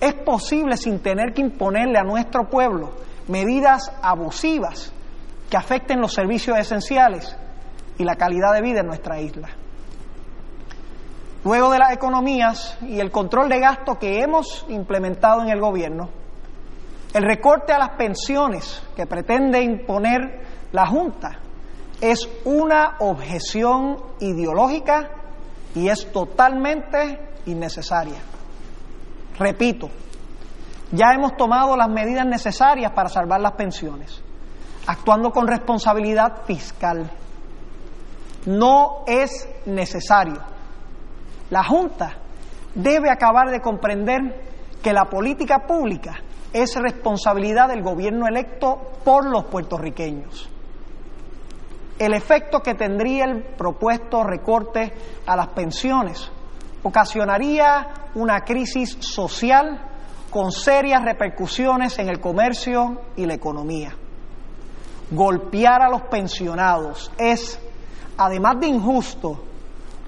es posible sin tener que imponerle a nuestro pueblo medidas abusivas que afecten los servicios esenciales y la calidad de vida en nuestra isla. Luego de las economías y el control de gasto que hemos implementado en el gobierno, el recorte a las pensiones que pretende imponer la Junta es una objeción ideológica y es totalmente innecesaria. Repito, ya hemos tomado las medidas necesarias para salvar las pensiones, actuando con responsabilidad fiscal. No es necesario. La Junta debe acabar de comprender que la política pública es responsabilidad del gobierno electo por los puertorriqueños. El efecto que tendría el propuesto recorte a las pensiones ocasionaría una crisis social con serias repercusiones en el comercio y la economía. Golpear a los pensionados es, además de injusto,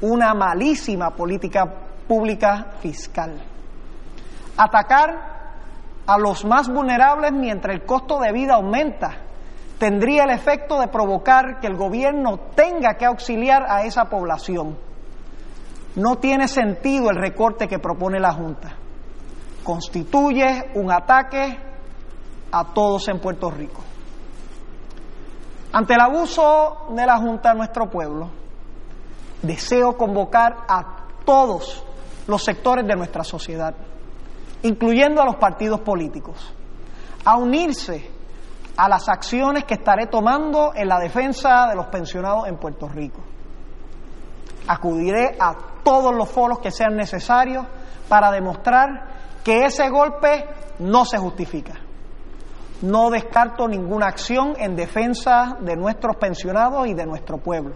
una malísima política pública fiscal. Atacar a los más vulnerables mientras el costo de vida aumenta tendría el efecto de provocar que el gobierno tenga que auxiliar a esa población no tiene sentido el recorte que propone la Junta. Constituye un ataque a todos en Puerto Rico. Ante el abuso de la Junta a nuestro pueblo, deseo convocar a todos los sectores de nuestra sociedad, incluyendo a los partidos políticos, a unirse a las acciones que estaré tomando en la defensa de los pensionados en Puerto Rico. Acudiré a todos los foros que sean necesarios para demostrar que ese golpe no se justifica. No descarto ninguna acción en defensa de nuestros pensionados y de nuestro pueblo.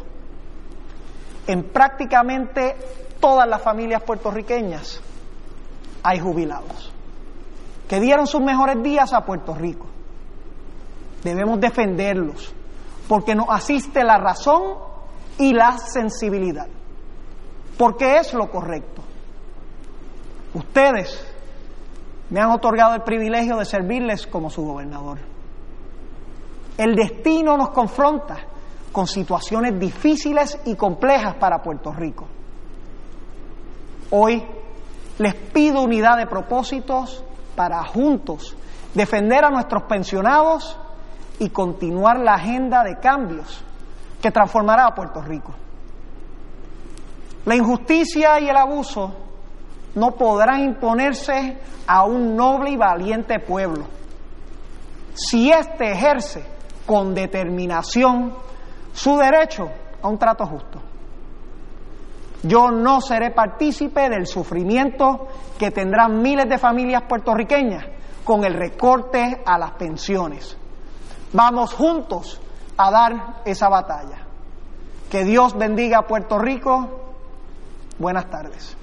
En prácticamente todas las familias puertorriqueñas hay jubilados que dieron sus mejores días a Puerto Rico. Debemos defenderlos porque nos asiste la razón y la sensibilidad porque es lo correcto. Ustedes me han otorgado el privilegio de servirles como su gobernador. El destino nos confronta con situaciones difíciles y complejas para Puerto Rico. Hoy les pido unidad de propósitos para juntos defender a nuestros pensionados y continuar la agenda de cambios que transformará a Puerto Rico. La injusticia y el abuso no podrán imponerse a un noble y valiente pueblo si éste ejerce con determinación su derecho a un trato justo. Yo no seré partícipe del sufrimiento que tendrán miles de familias puertorriqueñas con el recorte a las pensiones. Vamos juntos a dar esa batalla. Que Dios bendiga a Puerto Rico. Buenas tardes.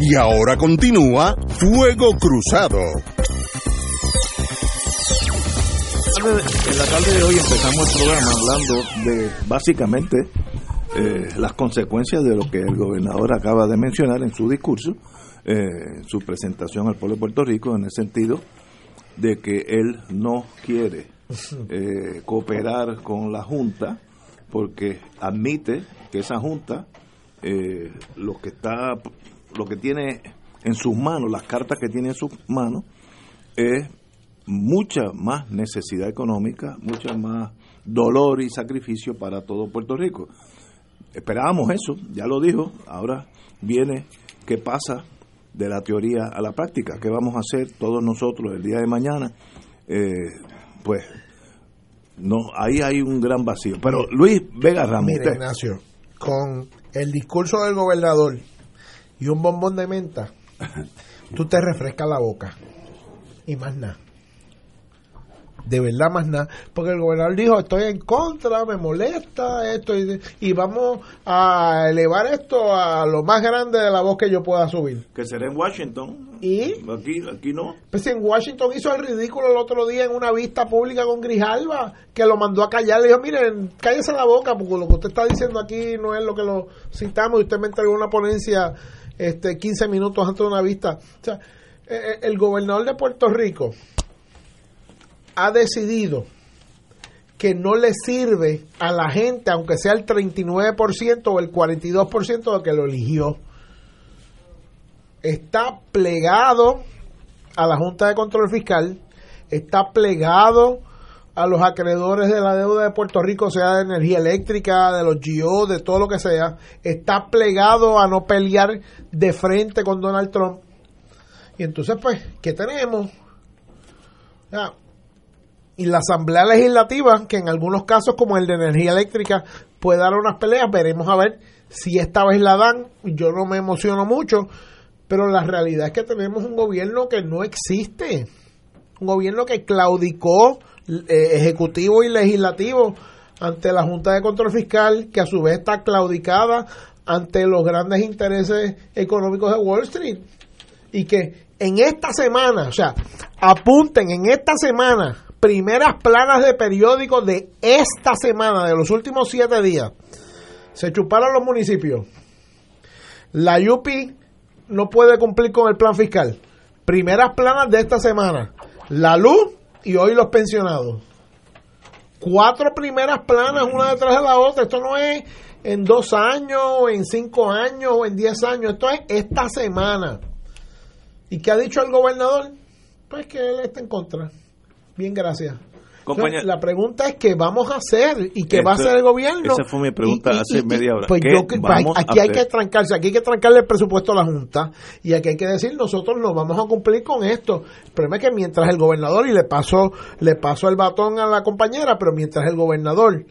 Y ahora continúa Fuego Cruzado. En la tarde de hoy empezamos el programa hablando de básicamente eh, las consecuencias de lo que el gobernador acaba de mencionar en su discurso, eh, su presentación al pueblo de Puerto Rico, en el sentido de que él no quiere eh, cooperar con la Junta porque admite que esa Junta lo que está lo que tiene en sus manos, las cartas que tiene en sus manos, es mucha más necesidad económica, mucha más dolor y sacrificio para todo Puerto Rico. Esperábamos eso, ya lo dijo, ahora viene qué pasa de la teoría a la práctica, qué vamos a hacer todos nosotros el día de mañana. Eh, pues no, ahí hay un gran vacío. Pero Luis Vega Ramos. Mire, Ignacio, con el discurso del gobernador y un bombón de menta, tú te refrescas la boca. Y más nada. De verdad más nada. Porque el gobernador dijo, estoy en contra, me molesta esto. Y, vamos a elevar esto a lo más grande de la voz que yo pueda subir. Que será en Washington. ¿Y? Aquí, aquí no. Pues en Washington hizo el ridículo el otro día en una vista pública con Grijalva, que lo mandó a callar. Le dijo, miren, cállese la boca, porque lo que usted está diciendo aquí no es lo que lo citamos. Y usted me entregó una ponencia este 15 minutos antes de una vista. O sea, eh, eh, el gobernador de Puerto Rico ha decidido que no le sirve a la gente, aunque sea el 39% o el 42% de que lo eligió. Está plegado a la Junta de Control Fiscal, está plegado a los acreedores de la deuda de Puerto Rico, sea de energía eléctrica, de los GIO, de todo lo que sea, está plegado a no pelear de frente con Donald Trump. Y entonces, pues, ¿qué tenemos? Y la Asamblea Legislativa, que en algunos casos, como el de energía eléctrica, puede dar unas peleas, veremos a ver si esta vez la dan. Yo no me emociono mucho, pero la realidad es que tenemos un gobierno que no existe, un gobierno que claudicó eh, ejecutivo y legislativo ante la Junta de Control Fiscal, que a su vez está claudicada ante los grandes intereses económicos de Wall Street. Y que en esta semana, o sea, apunten en esta semana, primeras planas de periódicos de esta semana, de los últimos siete días, se chuparon los municipios. La UPI no puede cumplir con el plan fiscal. Primeras planas de esta semana. La luz y hoy los pensionados. Cuatro primeras planas, una detrás de la otra. Esto no es en dos años, en cinco años o en diez años. Esto es esta semana. ¿Y qué ha dicho el gobernador? Pues que él está en contra. Bien, gracias la pregunta es qué vamos a hacer y qué va a hacer el gobierno. Esa fue mi pregunta hace media hora. Pues aquí hay que trancarse, aquí hay que trancarle el presupuesto a la Junta y aquí hay que decir nosotros no vamos a cumplir con esto. El problema es que mientras el gobernador, y le pasó, le pasó el batón a la compañera, pero mientras el gobernador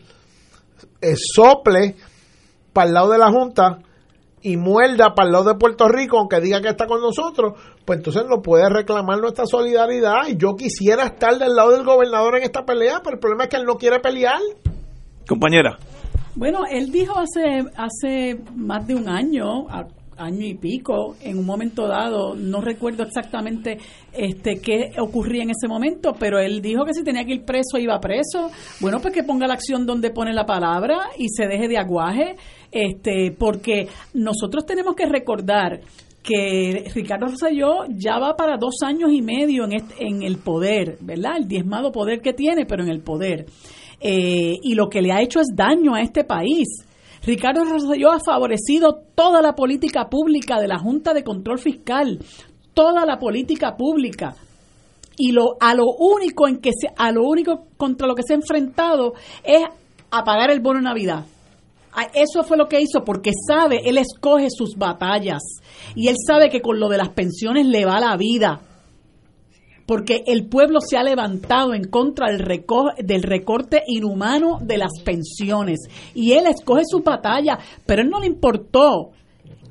eh, sople para el lado de la Junta, y muerda para el lado de Puerto Rico, aunque diga que está con nosotros, pues entonces no puede reclamar nuestra solidaridad. Y yo quisiera estar del lado del gobernador en esta pelea, pero el problema es que él no quiere pelear. Compañera. Bueno, él dijo hace, hace más de un año, año y pico, en un momento dado, no recuerdo exactamente este qué ocurría en ese momento, pero él dijo que si tenía que ir preso, iba preso. Bueno, pues que ponga la acción donde pone la palabra y se deje de aguaje, este, porque nosotros tenemos que recordar que Ricardo Rosselló ya va para dos años y medio en, en el poder, ¿verdad? El diezmado poder que tiene, pero en el poder. Eh, y lo que le ha hecho es daño a este país Ricardo Rosselló ha favorecido toda la política pública de la Junta de Control Fiscal, toda la política pública. Y lo, a lo único en que se, a lo único contra lo que se ha enfrentado es a pagar el bono de Navidad. Eso fue lo que hizo porque sabe, él escoge sus batallas y él sabe que con lo de las pensiones le va la vida porque el pueblo se ha levantado en contra del, del recorte inhumano de las pensiones. Y él escoge su batalla, pero él no le importó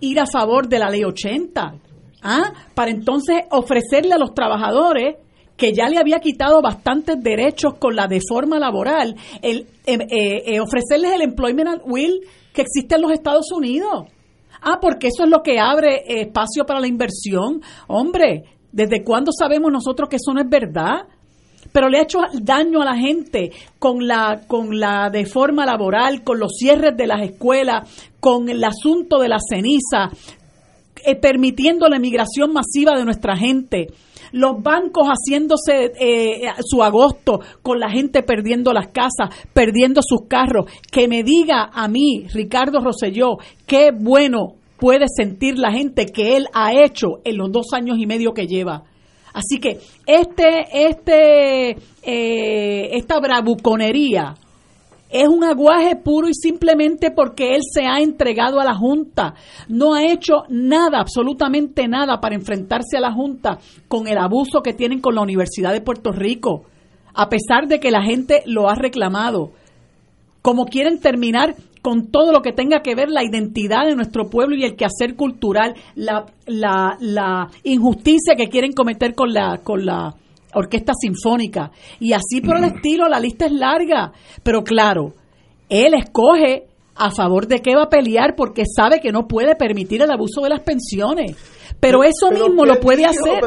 ir a favor de la ley 80, ¿ah? para entonces ofrecerle a los trabajadores que ya le había quitado bastantes derechos con la deforma laboral, el, em, eh, eh, ofrecerles el employment at will que existe en los Estados Unidos. Ah, porque eso es lo que abre espacio para la inversión. Hombre, ¿Desde cuándo sabemos nosotros que eso no es verdad? Pero le ha hecho daño a la gente con la, con la deforma laboral, con los cierres de las escuelas, con el asunto de la ceniza, eh, permitiendo la emigración masiva de nuestra gente los bancos haciéndose eh, su agosto con la gente perdiendo las casas, perdiendo sus carros. Que me diga a mí, Ricardo Rosselló, qué bueno puede sentir la gente que él ha hecho en los dos años y medio que lleva. Así que este, este, eh, esta bravuconería es un aguaje puro y simplemente porque él se ha entregado a la Junta. No ha hecho nada, absolutamente nada, para enfrentarse a la Junta con el abuso que tienen con la Universidad de Puerto Rico, a pesar de que la gente lo ha reclamado. Como quieren terminar con todo lo que tenga que ver la identidad de nuestro pueblo y el quehacer cultural, la, la, la injusticia que quieren cometer con la, con la orquesta sinfónica. Y así por el estilo, la lista es larga. Pero claro, él escoge a favor de qué va a pelear porque sabe que no puede permitir el abuso de las pensiones. Pero eso mismo lo puede hacer.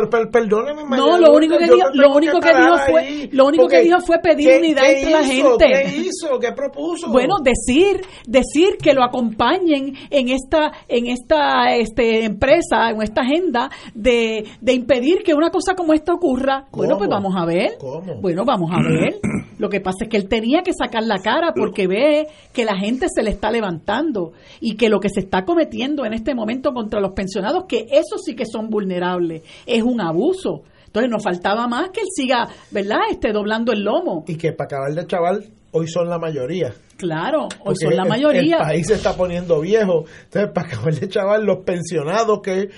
no, lo único que dijo, lo único que dijo fue, lo único que dijo fue pedir unidad entre la gente. ¿Qué hizo? ¿Qué propuso? Bueno, decir, decir que lo acompañen en esta, en esta, este, empresa, en esta agenda de, de impedir que una cosa como esta ocurra. Bueno, pues vamos a ver. ¿Cómo? Bueno, vamos a ver. Lo que pasa es que él tenía que sacar la cara porque ve que la gente se le está levantando y que lo que se está cometiendo en este momento contra los pensionados, que eso sí que son vulnerables. Es un abuso. Entonces nos faltaba más que él siga, ¿verdad? Este, doblando el lomo. Y que para acabar de chaval, hoy son la mayoría. Claro, hoy son la mayoría. El país se está poniendo viejo. Entonces, para acabar de chaval, los pensionados que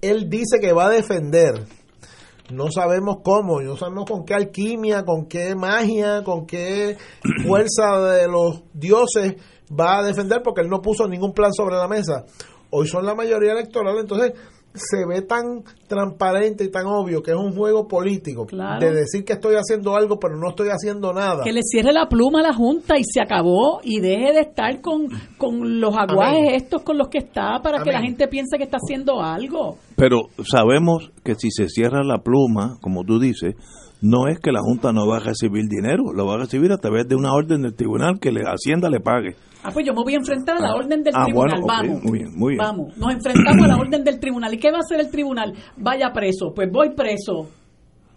él dice que va a defender, no sabemos cómo, no sabemos con qué alquimia, con qué magia, con qué fuerza de los dioses va a defender, porque él no puso ningún plan sobre la mesa. Hoy son la mayoría electoral, entonces se ve tan transparente y tan obvio que es un juego político de decir que estoy haciendo algo pero no estoy haciendo nada. Que le cierre la pluma a la Junta y se acabó y deje de estar con, los aguajes estos con los que está para que la gente piense que está haciendo algo. Pero sabemos que si se cierra la pluma, como tú dices, no es que la Junta no va a recibir dinero, lo va a recibir a través de una orden del tribunal que la Hacienda le pague. Ah, pues yo me voy a enfrentar a la ah. orden del ah, tribunal. vamos. muy bien, muy bien. Vamos, nos enfrentamos a la orden del tribunal. ¿Y qué va a hacer el tribunal? Vaya preso. Pues voy preso.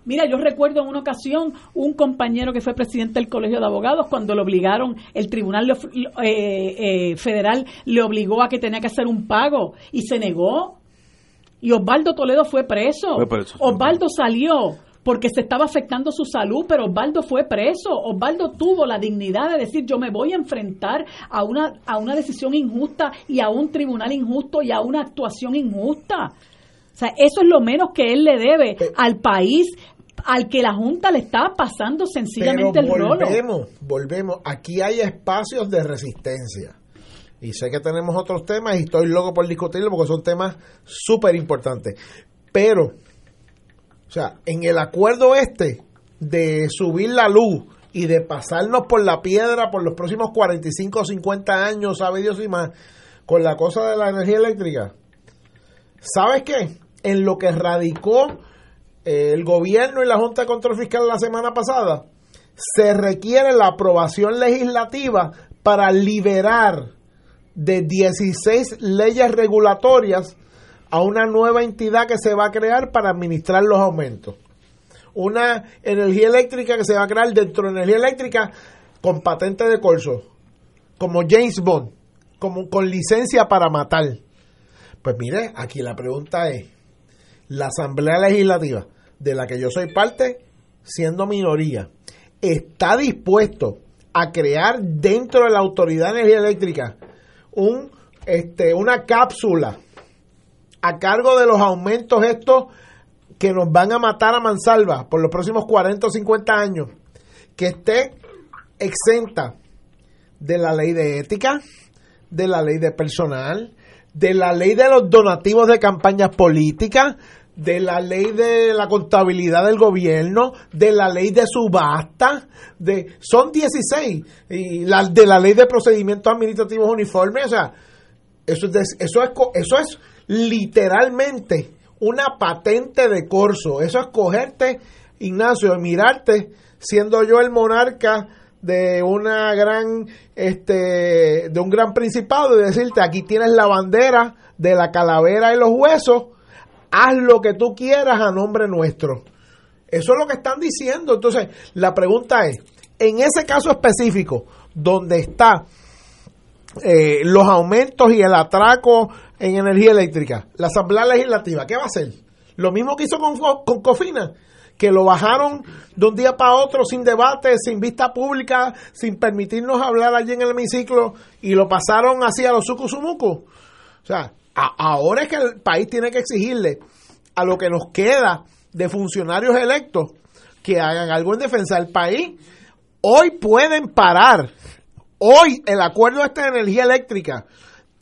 Mira, yo recuerdo en una ocasión un compañero que fue presidente del Colegio de Abogados cuando le obligaron, el Tribunal eh, eh, Federal le obligó a que tenía que hacer un pago y se negó. Y Osvaldo Toledo fue preso. Fue preso. Osvaldo salió porque se estaba afectando su salud, pero Osvaldo fue preso. Osvaldo tuvo la dignidad de decir, yo me voy a enfrentar a una, a una decisión injusta y a un tribunal injusto y a una actuación injusta. O sea, eso es lo menos que él le debe al país al que la Junta le está pasando sencillamente el rolo. Volvemos, volvemos. Aquí hay espacios de resistencia. Y sé que tenemos otros temas y estoy loco por discutirlo porque son temas súper importantes. Pero sea, en el acuerdo este de subir la luz y de pasarnos por la piedra por los próximos 45 o 50 años, sabe Dios y más, con la cosa de la energía eléctrica. ¿Sabes qué? En lo que radicó eh, el gobierno y la Junta de Control Fiscal la semana pasada, se requiere la aprobación legislativa para liberar de 16 leyes regulatorias a una nueva entidad que se va a crear para administrar los aumentos. Una energía eléctrica que se va a crear dentro de energía eléctrica con patente de corso, como James Bond, como con licencia para matar. Pues mire, aquí la pregunta es, la Asamblea Legislativa, de la que yo soy parte, siendo minoría, está dispuesto a crear dentro de la Autoridad de Energía Eléctrica un, este, una cápsula a cargo de los aumentos estos que nos van a matar a mansalva por los próximos 40 o 50 años, que esté exenta de la ley de ética, de la ley de personal, de la ley de los donativos de campañas políticas, de la ley de la contabilidad del gobierno, de la ley de subasta, de son 16 y la de la ley de procedimientos administrativos uniformes, o sea, eso es eso es eso es literalmente una patente de corso, eso es cogerte Ignacio, mirarte siendo yo el monarca de una gran este de un gran principado y decirte aquí tienes la bandera de la calavera y los huesos. Haz lo que tú quieras a nombre nuestro. Eso es lo que están diciendo. Entonces la pregunta es en ese caso específico donde está eh, los aumentos y el atraco en energía eléctrica la asamblea legislativa qué va a hacer lo mismo que hizo con, con Cofina que lo bajaron de un día para otro sin debate, sin vista pública, sin permitirnos hablar allí en el hemiciclo y lo pasaron así a los sucusumucos. O sea, ahora es que el país tiene que exigirle a lo que nos queda de funcionarios electos que hagan algo en defensa del país. Hoy pueden parar, hoy el acuerdo este de energía eléctrica,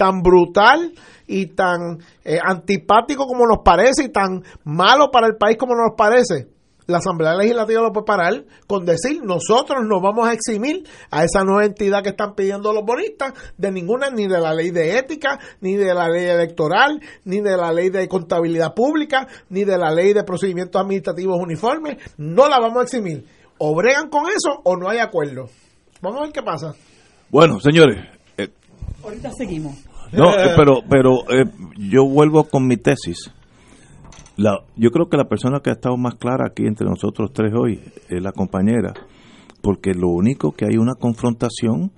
tan brutal y tan eh, antipático como nos parece y tan malo para el país como nos parece, la Asamblea Legislativa lo puede parar con decir nosotros nos vamos a eximir a esa nueva entidad que están pidiendo los bonistas de ninguna, ni de la ley de ética, ni de la ley electoral, ni de la ley de contabilidad pública, ni de la ley de procedimientos administrativos uniformes, no la vamos a eximir. O bregan con eso o no hay acuerdo. Vamos a ver qué pasa. Bueno, señores. Eh, Ahorita seguimos. No, eh, pero, pero eh, yo vuelvo con mi tesis yo creo que la persona que ha estado más clara aquí entre nosotros tres hoy es la compañera, porque lo único que hay una confrontación,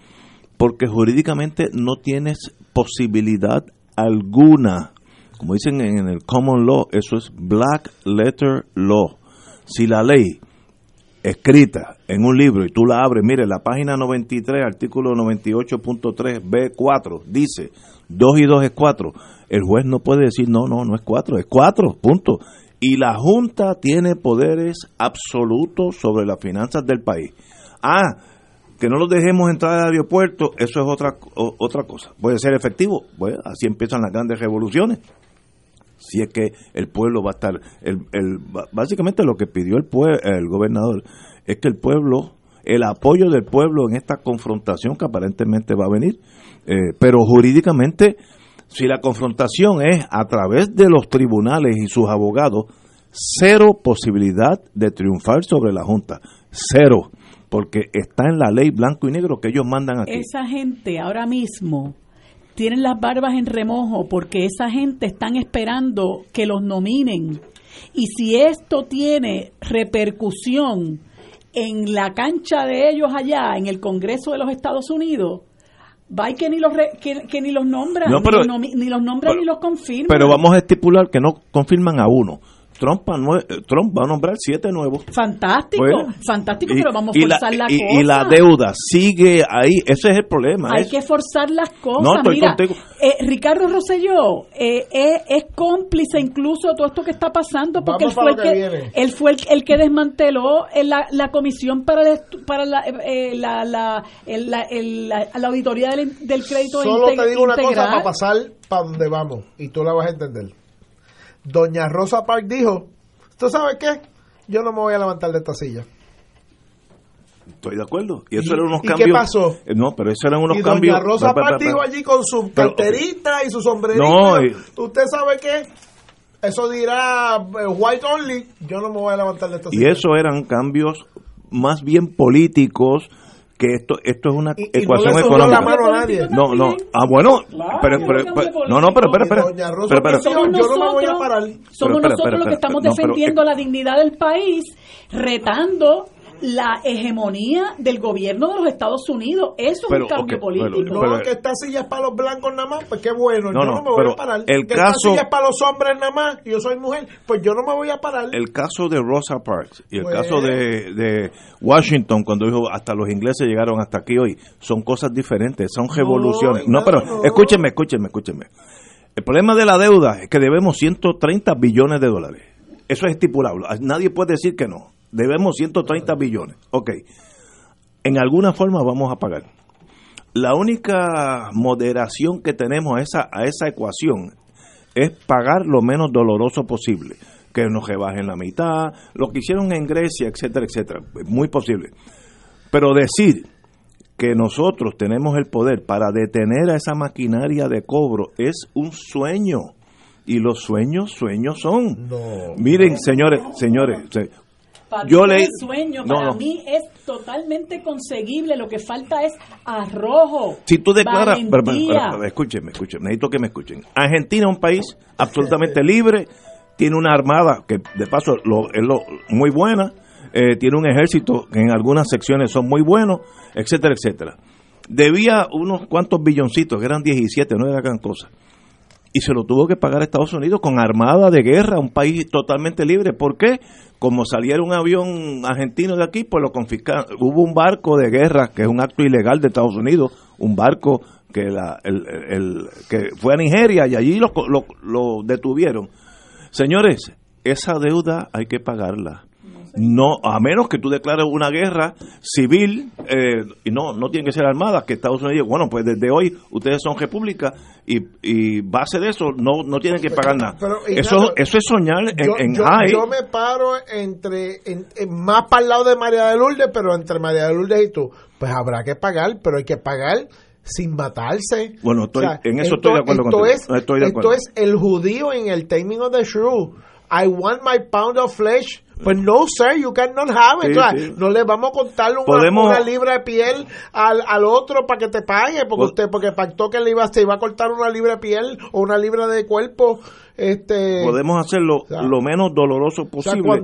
porque jurídicamente no tienes posibilidad alguna, como dicen en el common law, eso es black letter law. Si la ley escrita en un libro y tú la abres, mire, la página 93, artículo 98.3 B4, dice 2 y 2 es 4 el juez no puede decir, no, no, no es cuatro, es cuatro, punto. Y la Junta tiene poderes absolutos sobre las finanzas del país. Ah, que no los dejemos entrar al aeropuerto, eso es otra, otra cosa. Puede ser efectivo, pues así empiezan las grandes revoluciones. Si es que el pueblo va a estar, el, el, básicamente lo que pidió el, el gobernador es que el pueblo, el apoyo del pueblo en esta confrontación que aparentemente va a venir, eh, pero jurídicamente si la confrontación es a través de los tribunales y sus abogados, cero posibilidad de triunfar sobre la Junta. Cero. Porque está en la ley blanco y negro que ellos mandan aquí. Esa gente ahora mismo tienen las barbas en remojo porque esa gente están esperando que los nominen. Y si esto tiene repercusión en la cancha de ellos allá, en el Congreso de los Estados Unidos, Va que ni los que, ni los nombran, ni, los, ni, los nombran ni los confirman. Pero vamos a estipular que no confirman a uno. Trump, Trump va a nombrar siete nuevos. Fantástico, fantástico, pero vamos a forzar la, y, Y la deuda sigue ahí, ese es el problema. Hay que forzar las cosas. Mira, eh, Ricardo Rosselló eh, eh, es cómplice incluso de todo esto que está pasando, porque él fue, el que, él fue el, que desmanteló la, la comisión para, para la, la, la, la, auditoría del, del crédito Solo te digo una cosa para pasar para donde vamos, y tú la vas a entender Doña Rosa Park dijo, ¿tú sabes qué? Yo no me voy a levantar de esta silla. Estoy de acuerdo. Y eso eran unos ¿y cambios. ¿Qué pasó? Eh, no, pero eso eran unos cambios. Doña Rosa Park dijo allí con su carterita y su sombrerito. No, ¿Usted sabe qué? Eso dirá eh, white only. Yo no me voy a levantar de esta silla. Y eso eran cambios más bien políticos que esto esto es una ecuación económica. No, no. Ah, bueno, pero, pero, no, no, pero espera, espera. somos nosotros, somos nosotros los que estamos defendiendo la dignidad del país, retando la hegemonía del gobierno de los Estados Unidos. Eso es un cambio político. no, que esta silla es para los blancos nada más, pues qué bueno, yo no, me voy a parar. El que caso, esta silla es para los hombres nada más, y yo soy mujer, pues yo no me voy a parar. El caso de Rosa Parks y el pues caso de, de, Washington, cuando dijo hasta los ingleses llegaron hasta aquí hoy, son cosas diferentes, son revoluciones. No, pero escúchenme, escúchenme, escúchenme. El problema de la deuda es que debemos 130 billones de dólares. Eso es estipulable. Nadie puede decir que no. Debemos 130 billones. Ok. En alguna forma vamos a pagar. La única moderación que tenemos a esa, a esa ecuación es pagar lo menos doloroso posible. Que nos rebajen la mitad, lo que hicieron en Grecia, etcétera, etcétera. Muy posible. Pero decir que nosotros tenemos el poder para detener a esa maquinaria de cobro es un sueño. Y los sueños, sueños son. Miren, señores, señores, para yo le sueño, para mí es totalmente conseguible, lo que falta es arrojo. Si tú declaras, escúcheme, escúcheme, necesito que me escuchen. Argentina es un país absolutamente libre, tiene una armada que de paso lo, es lo, muy buena, eh, tiene un ejército que en algunas secciones son muy buenos, etcétera, etcétera. Debía unos cuantos billoncitos, que eran 17, no era gran cosa. Y se lo tuvo que pagar Estados Unidos con armada de guerra, un país totalmente libre. ¿Por qué? Como saliera un avión argentino de aquí, pues lo confiscaron. Hubo un barco de guerra, que es un acto ilegal de Estados Unidos, un barco que, la, el, que fue a Nigeria y allí lo detuvieron. Señores, esa deuda hay que pagarla no a menos que tú declares una guerra civil eh, y no no tiene que ser armada que Estados Unidos bueno pues desde hoy ustedes son república y, y base de eso no no tienen que pagar nada eso eso es soñar en, yo, yo, me paro entre más para el lado de María de Lourdes pero entre María de Lourdes y tú pues habrá que pagar pero hay que pagar sin matarse. Bueno, en eso estoy de acuerdo esto Es, Esto es el judío en el of the shrew. I want my pound of flesh pues no, sir, you cannot have it. No le vamos a contar una, libra de piel al, al otro para que te pague, porque usted porque pactó que le iba, se iba a cortar una libra de piel o una libra de cuerpo. Este, podemos hacerlo lo menos doloroso posible.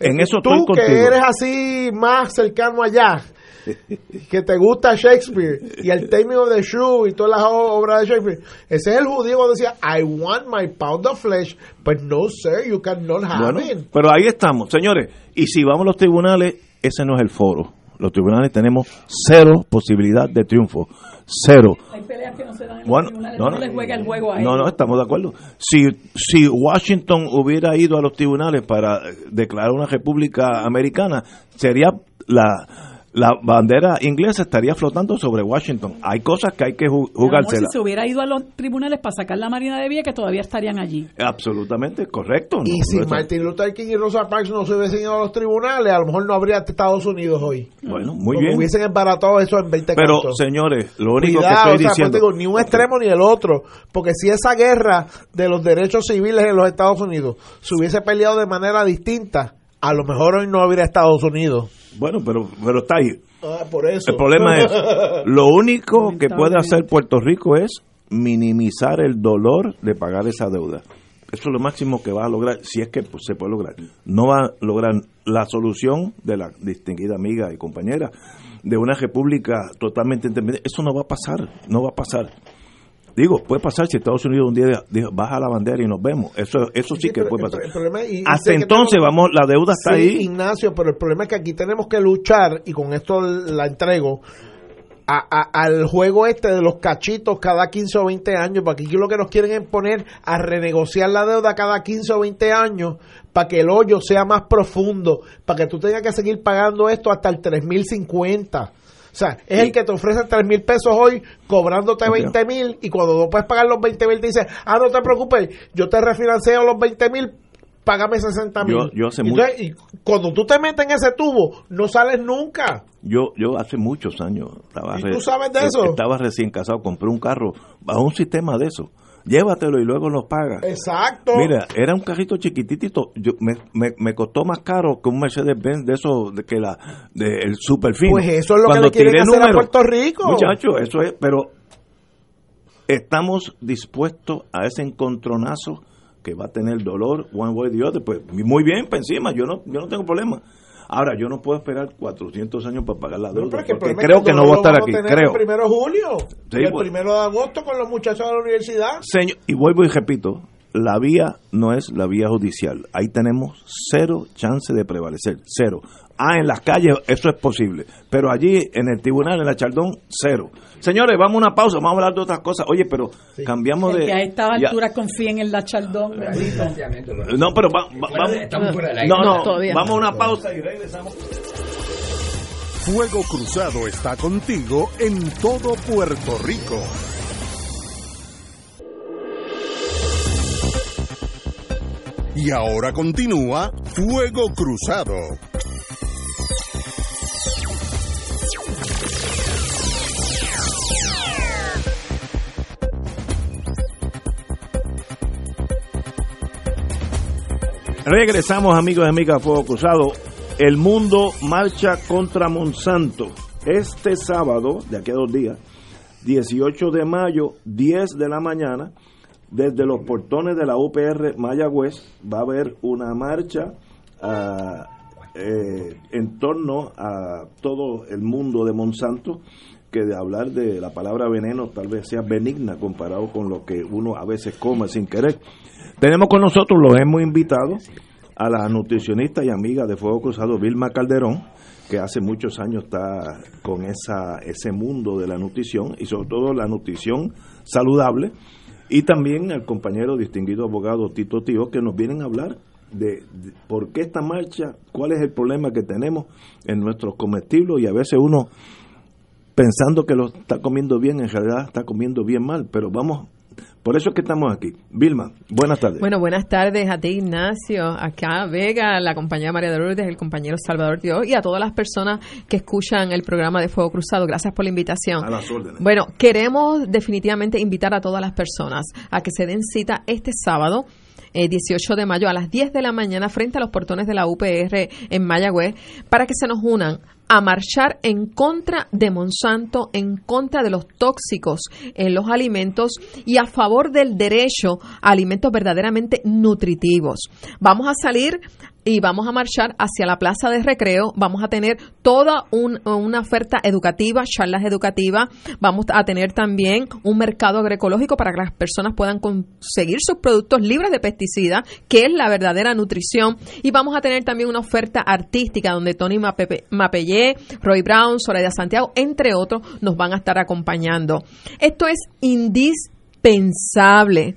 en eso tú que eres así más cercano allá, que te gusta Shakespeare y el Taming of the Shrew y todas las obras de Shakespeare. Ese es el judío cuando decía, I want my pound of flesh, but no, sir, you cannot have it. Pero ahí estamos, señores. Y si vamos a los tribunales, ese no es el foro. Los tribunales tenemos cero posibilidad de triunfo. Cero. Hay peleas que no se dan en bueno, no, no, les juega el juego a No, no, estamos de acuerdo. Si, si Washington hubiera ido a los tribunales para declarar una república americana, sería la la bandera inglesa estaría flotando sobre Washington. Hay cosas que hay que jugársela. Si se hubiera ido a los tribunales para sacar la Marina de Vía, que todavía estarían allí. Absolutamente, correcto. y si Martin Luther King y Rosa Parks no se hubiesen ido a los tribunales, a lo mejor no habría Estados Unidos hoy. Bueno, muy bien. hubiesen embaratado eso en 20 Pero, señores, lo único que estoy pues diciendo... ni un extremo ni el otro. Porque si esa guerra de los derechos civiles en los Estados Unidos se hubiese peleado de manera distinta, a lo mejor hoy no habría Estados Unidos. Bueno, pero, pero está ahí. Ah, por eso. El problema es, lo único que puede hacer Puerto Rico es minimizar el dolor de pagar esa deuda. Eso es lo máximo que va a lograr, si es que pues, se puede lograr. No va a lograr la solución de la distinguida amiga y compañera de una república totalmente independiente. Eso no va a pasar, no va a pasar. Digo, puede pasar si Estados Unidos un día baja la bandera y nos vemos. Eso eso sí, que puede pasar. Hasta entonces, vamos, la deuda está ahí. Ignacio, pero el problema es que aquí tenemos que luchar, y con esto la entrego, al juego este de los cachitos cada 15 o 20 años, porque aquí lo que nos quieren es poner a renegociar la deuda cada 15 o 20 años para que el hoyo sea más profundo, para que tú tengas que seguir pagando esto hasta el 3050. O sea, es el que te ofrece 3 mil pesos hoy cobrándote 20 mil y cuando no puedes pagar los 20 mil te dice, ah, no te preocupes, yo te refinancio los 20 mil, págame 60 mil. Yo, hace y, y, cuando tú te metes en ese tubo, no sales nunca. Yo, yo hace muchos años estaba, ¿Y tú sabes de eso? estaba recién casado, compré un carro bajo un sistema de eso llévatelo y luego lo pagas. Exacto. Mira, era un carrito chiquitito, yo, me, me, me, costó más caro que un Mercedes-Benz de eso, de que la, de el super fino. Pues eso es lo que le quieren hacer a Puerto Rico. Muchachos, eso es, pero estamos dispuestos a ese encontronazo que va a tener dolor one way the other. Pues muy bien, para encima, yo no, yo no tengo problema. Ahora, yo no puedo esperar 400 años para pagar la deuda, porque creo es que no voy a estar aquí, creo. El primero de julio, Sí, el pues. primero de agosto con los muchachos de la universidad. Señor, y vuelvo y repito, la vía no es la vía judicial. Ahí tenemos cero chance de prevalecer, cero. Ah, en las calles eso es posible, pero allí en el tribunal, en la Chaldón, cero. Señores, vamos a una pausa, vamos a hablar de otras cosas. Oye, pero cambiamos El de... que a esta ya- altura confíen en la Chaldón, bendito. No, pero va- va- vamos... Estamos fuera del aire. No, no, todavía vamos a una pausa y regresamos. Fuego Cruzado está contigo en todo Puerto Rico. Y ahora continúa Fuego Cruzado. Regresamos, amigos y amigas, Fuego Cruzado. El mundo marcha contra Monsanto. Este sábado, de aquí a dos días, 18 de mayo, 10 de la mañana, desde los portones de la UPR Mayagüez, va a haber una marcha ah, eh, en torno a todo el mundo de Monsanto, que de hablar de la palabra veneno tal vez sea benigna comparado con lo que uno a veces come sin querer. Tenemos con nosotros, los hemos invitado, a la nutricionista y amiga de Fuego Cruzado, Vilma Calderón, que hace muchos años está con esa, ese mundo de la nutrición y sobre todo la nutrición saludable. Y también al compañero distinguido abogado Tito Tío, que nos vienen a hablar de, de por qué esta marcha, cuál es el problema que tenemos en nuestros comestibles y a veces uno pensando que lo está comiendo bien, en realidad está comiendo bien mal, pero vamos, por eso es que estamos aquí. Vilma, buenas tardes. Bueno, buenas tardes a ti, Ignacio, acá Vega, la compañera María de Lourdes, el compañero Salvador Dios y a todas las personas que escuchan el programa de Fuego Cruzado. Gracias por la invitación. a las órdenes. Bueno, queremos definitivamente invitar a todas las personas a que se den cita este sábado. eh, 18 de mayo a las 10 de la mañana frente a los portones de la UPR en Mayagüez para que se nos unan a marchar en contra de Monsanto, en contra de los tóxicos en los alimentos y a favor del derecho a alimentos verdaderamente nutritivos. Vamos a salir y vamos a marchar hacia la plaza de recreo. Vamos a tener toda un- una oferta educativa, charlas educativas. Vamos a tener también un mercado agroecológico para que las personas puedan conseguir sus productos libres de pesticidas, que es la verdadera nutrición. Y vamos a tener también una oferta artística donde Tony Mapellé, Roy Brown, Soraya Santiago, entre otros, nos van a estar acompañando. Esto es indispensable.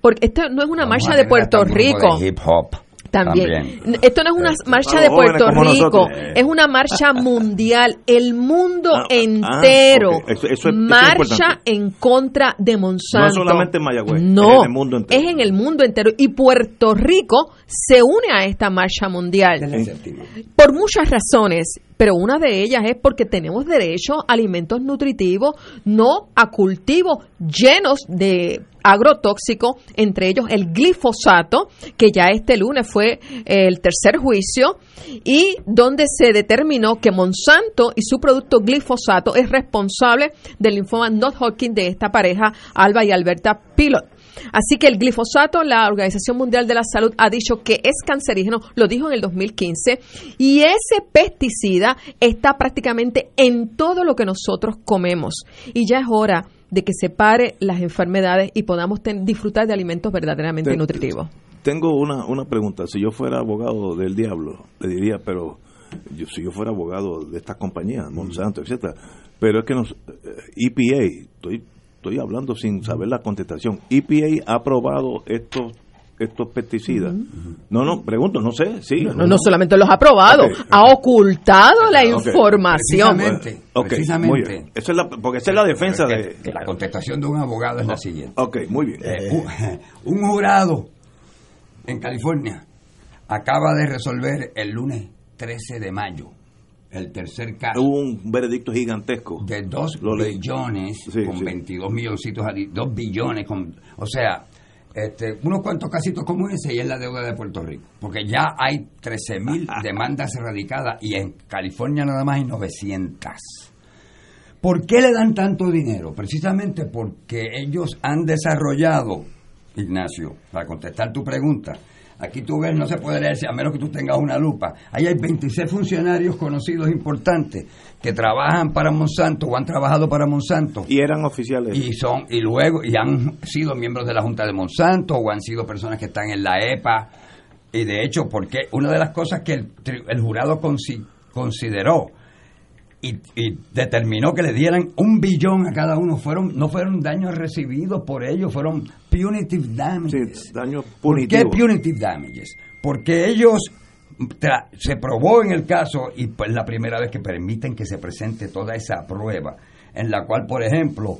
Porque esto no es una Vamos marcha de Puerto Rico. de hip hop. También. Esto no es una marcha para de Puerto Rico, es una marcha mundial. El mundo Ah, entero eso eso es marcha en contra de Monsanto. No solamente en Mayagüez, No, es en el mundo entero. es en el mundo entero. Y Puerto Rico se une a esta marcha mundial por muchas razones, pero una de ellas es porque tenemos derecho a alimentos nutritivos, no a cultivos llenos de agrotóxicos, entre ellos el glifosato, que ya este lunes fue el tercer juicio, y donde se determinó que Monsanto y su producto glifosato es responsable del linfoma non-Hodgkin de esta pareja, Alba y Alberta Pilot. Así que el glifosato, la Organización Mundial de la Salud ha dicho que es cancerígeno, lo dijo en el 2015, y ese pesticida está prácticamente en todo lo que nosotros comemos. Y ya es hora de que se pare las enfermedades y podamos ten- disfrutar de alimentos verdaderamente Te- nutritivos. Tengo una, una pregunta. Si yo fuera abogado del diablo, le diría, pero yo, si yo fuera abogado de estas compañías, Monsanto, etcétera, pero es que nos, eh, EPA, estoy, estoy hablando sin saber la contestación, EPA ha aprobado estos estos pesticidas. No, no, pregunto, no sé, sí. No, no solamente los ha probado, ha ocultado la información. Precisamente, Ok, precisamente. muy bien. Esa es la, porque esa es la defensa Que- de... que la contestación de un abogado es la siguiente. Ok, muy bien. Eh, un, un jurado en California acaba de resolver el lunes 13 de mayo el tercer caso Hubo un veredicto gigantesco. de 2 Lo leí. billones Sí, con sí. 22 milloncitos, 2 billones, con, o sea, este, unos cuantos casitos como ese y es la deuda de Puerto Rico. Porque ya hay 13 mil demandas erradicadas y en California nada más hay 900. ¿Por qué le dan tanto dinero? Precisamente porque ellos han desarrollado Ignacio, para contestar tu pregunta. Aquí tú ves, no se puede leer, a menos que tú tengas una lupa. Ahí hay 26 funcionarios conocidos importantes que trabajan para Monsanto o han trabajado para Monsanto. Y eran oficiales. Y son y luego y han sido miembros de la Junta de Monsanto o han sido personas que están en la EPA. Y de hecho, porque una de las cosas que el, el jurado consideró y, determinó que le dieran un billón a cada uno. Fueron no fueron daños recibidos por ellos, fueron punitive damages. ¿Por qué punitive damages? Porque ellos se probó en el caso y pues la primera vez que permiten que se presente toda esa prueba en la cual, por ejemplo,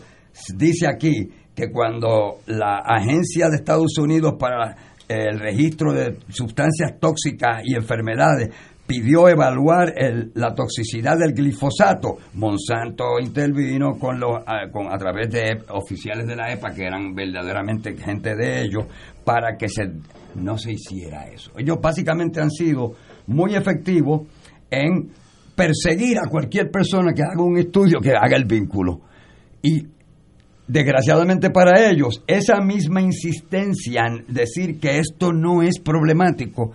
dice aquí que cuando la agencia de Estados Unidos para el registro de sustancias tóxicas y enfermedades pidió evaluar la toxicidad del glifosato. Monsanto intervino con los, a, con, a través de oficiales de la EPA, que eran verdaderamente gente de ellos, para que se, no se hiciera eso. Ellos básicamente han sido muy efectivos en perseguir a cualquier persona que haga un estudio que haga el vínculo. Y desgraciadamente para ellos, esa misma insistencia en decir que esto no es problemático,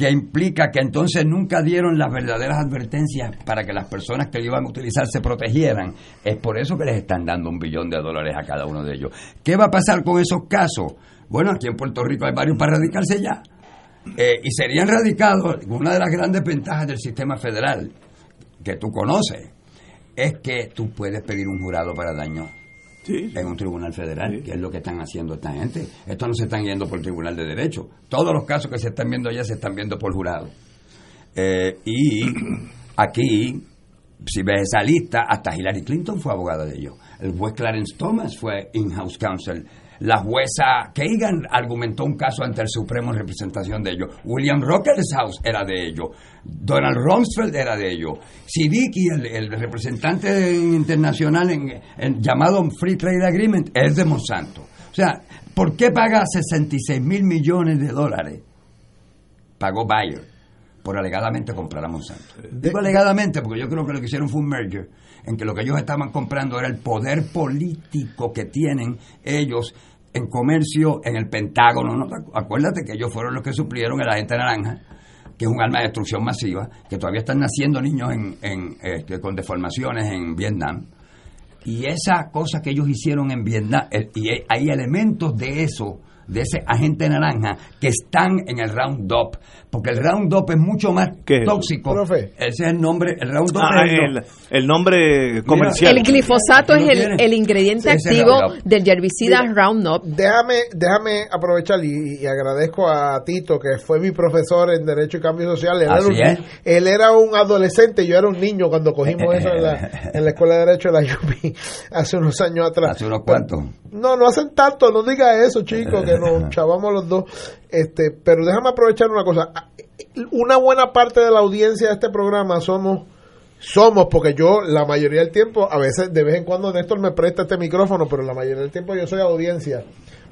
que implica que entonces nunca dieron las verdaderas advertencias para que las personas que lo iban a utilizar se protegieran. Es por eso que les están dando un billón de dólares a cada uno de ellos. ¿Qué va a pasar con esos casos? Bueno, aquí en Puerto Rico hay varios para radicarse ya. Eh, y serían radicados, una de las grandes ventajas del sistema federal, que tú conoces, es que tú puedes pedir un jurado para en un tribunal federal, que es lo que están haciendo esta gente. Esto no se están yendo por el tribunal de derecho. Todos los casos que se están viendo allá se están viendo por jurado. Eh, y aquí, si ves esa lista, hasta Hillary Clinton fue abogada de ellos. El juez Clarence Thomas fue in-house counsel la jueza Kagan argumentó un caso ante el Supremo en representación de ellos. William House era de ellos. Donald Rumsfeld era de ellos. Siddiqui, el, representante internacional en, llamado Free Trade Agreement, es de Monsanto. O sea, ¿por qué paga 66 mil millones de dólares? Pagó Bayer por alegadamente comprar a Monsanto. Digo alegadamente porque yo creo que lo que hicieron fue un merger en que lo que ellos estaban comprando era el poder político que tienen ellos en comercio en el Pentágono. ¿no? Acuérdate que ellos fueron los que suplieron el agente naranja, que es un arma de destrucción masiva, que todavía están naciendo niños en, este, con deformaciones en Vietnam. Y esa cosa que ellos hicieron en Vietnam, eh, y hay elementos de eso de ese agente naranja que están en el Roundup, porque el Roundup es mucho más tóxico. Ese es el nombre, el Roundup ah, el, nombre comercial. el glifosato es el, ingrediente activo del herbicida Roundup. Déjame, déjame aprovechar y, agradezco a Tito, que fue mi profesor en Derecho y Cambio Social. Él, era un, él era un adolescente, yo era un niño cuando cogimos eso en la, en la Escuela de Derecho de la UPI hace unos años atrás. Hace unos cuantos. No, no hacen tanto, no diga eso, chicos, que nos chavamos los dos. Este, pero déjame aprovechar una cosa. Una buena parte de la audiencia de este programa somos somos, porque yo la mayoría del tiempo, a veces de vez en cuando Néstor me presta este micrófono, pero la mayoría del tiempo yo soy audiencia,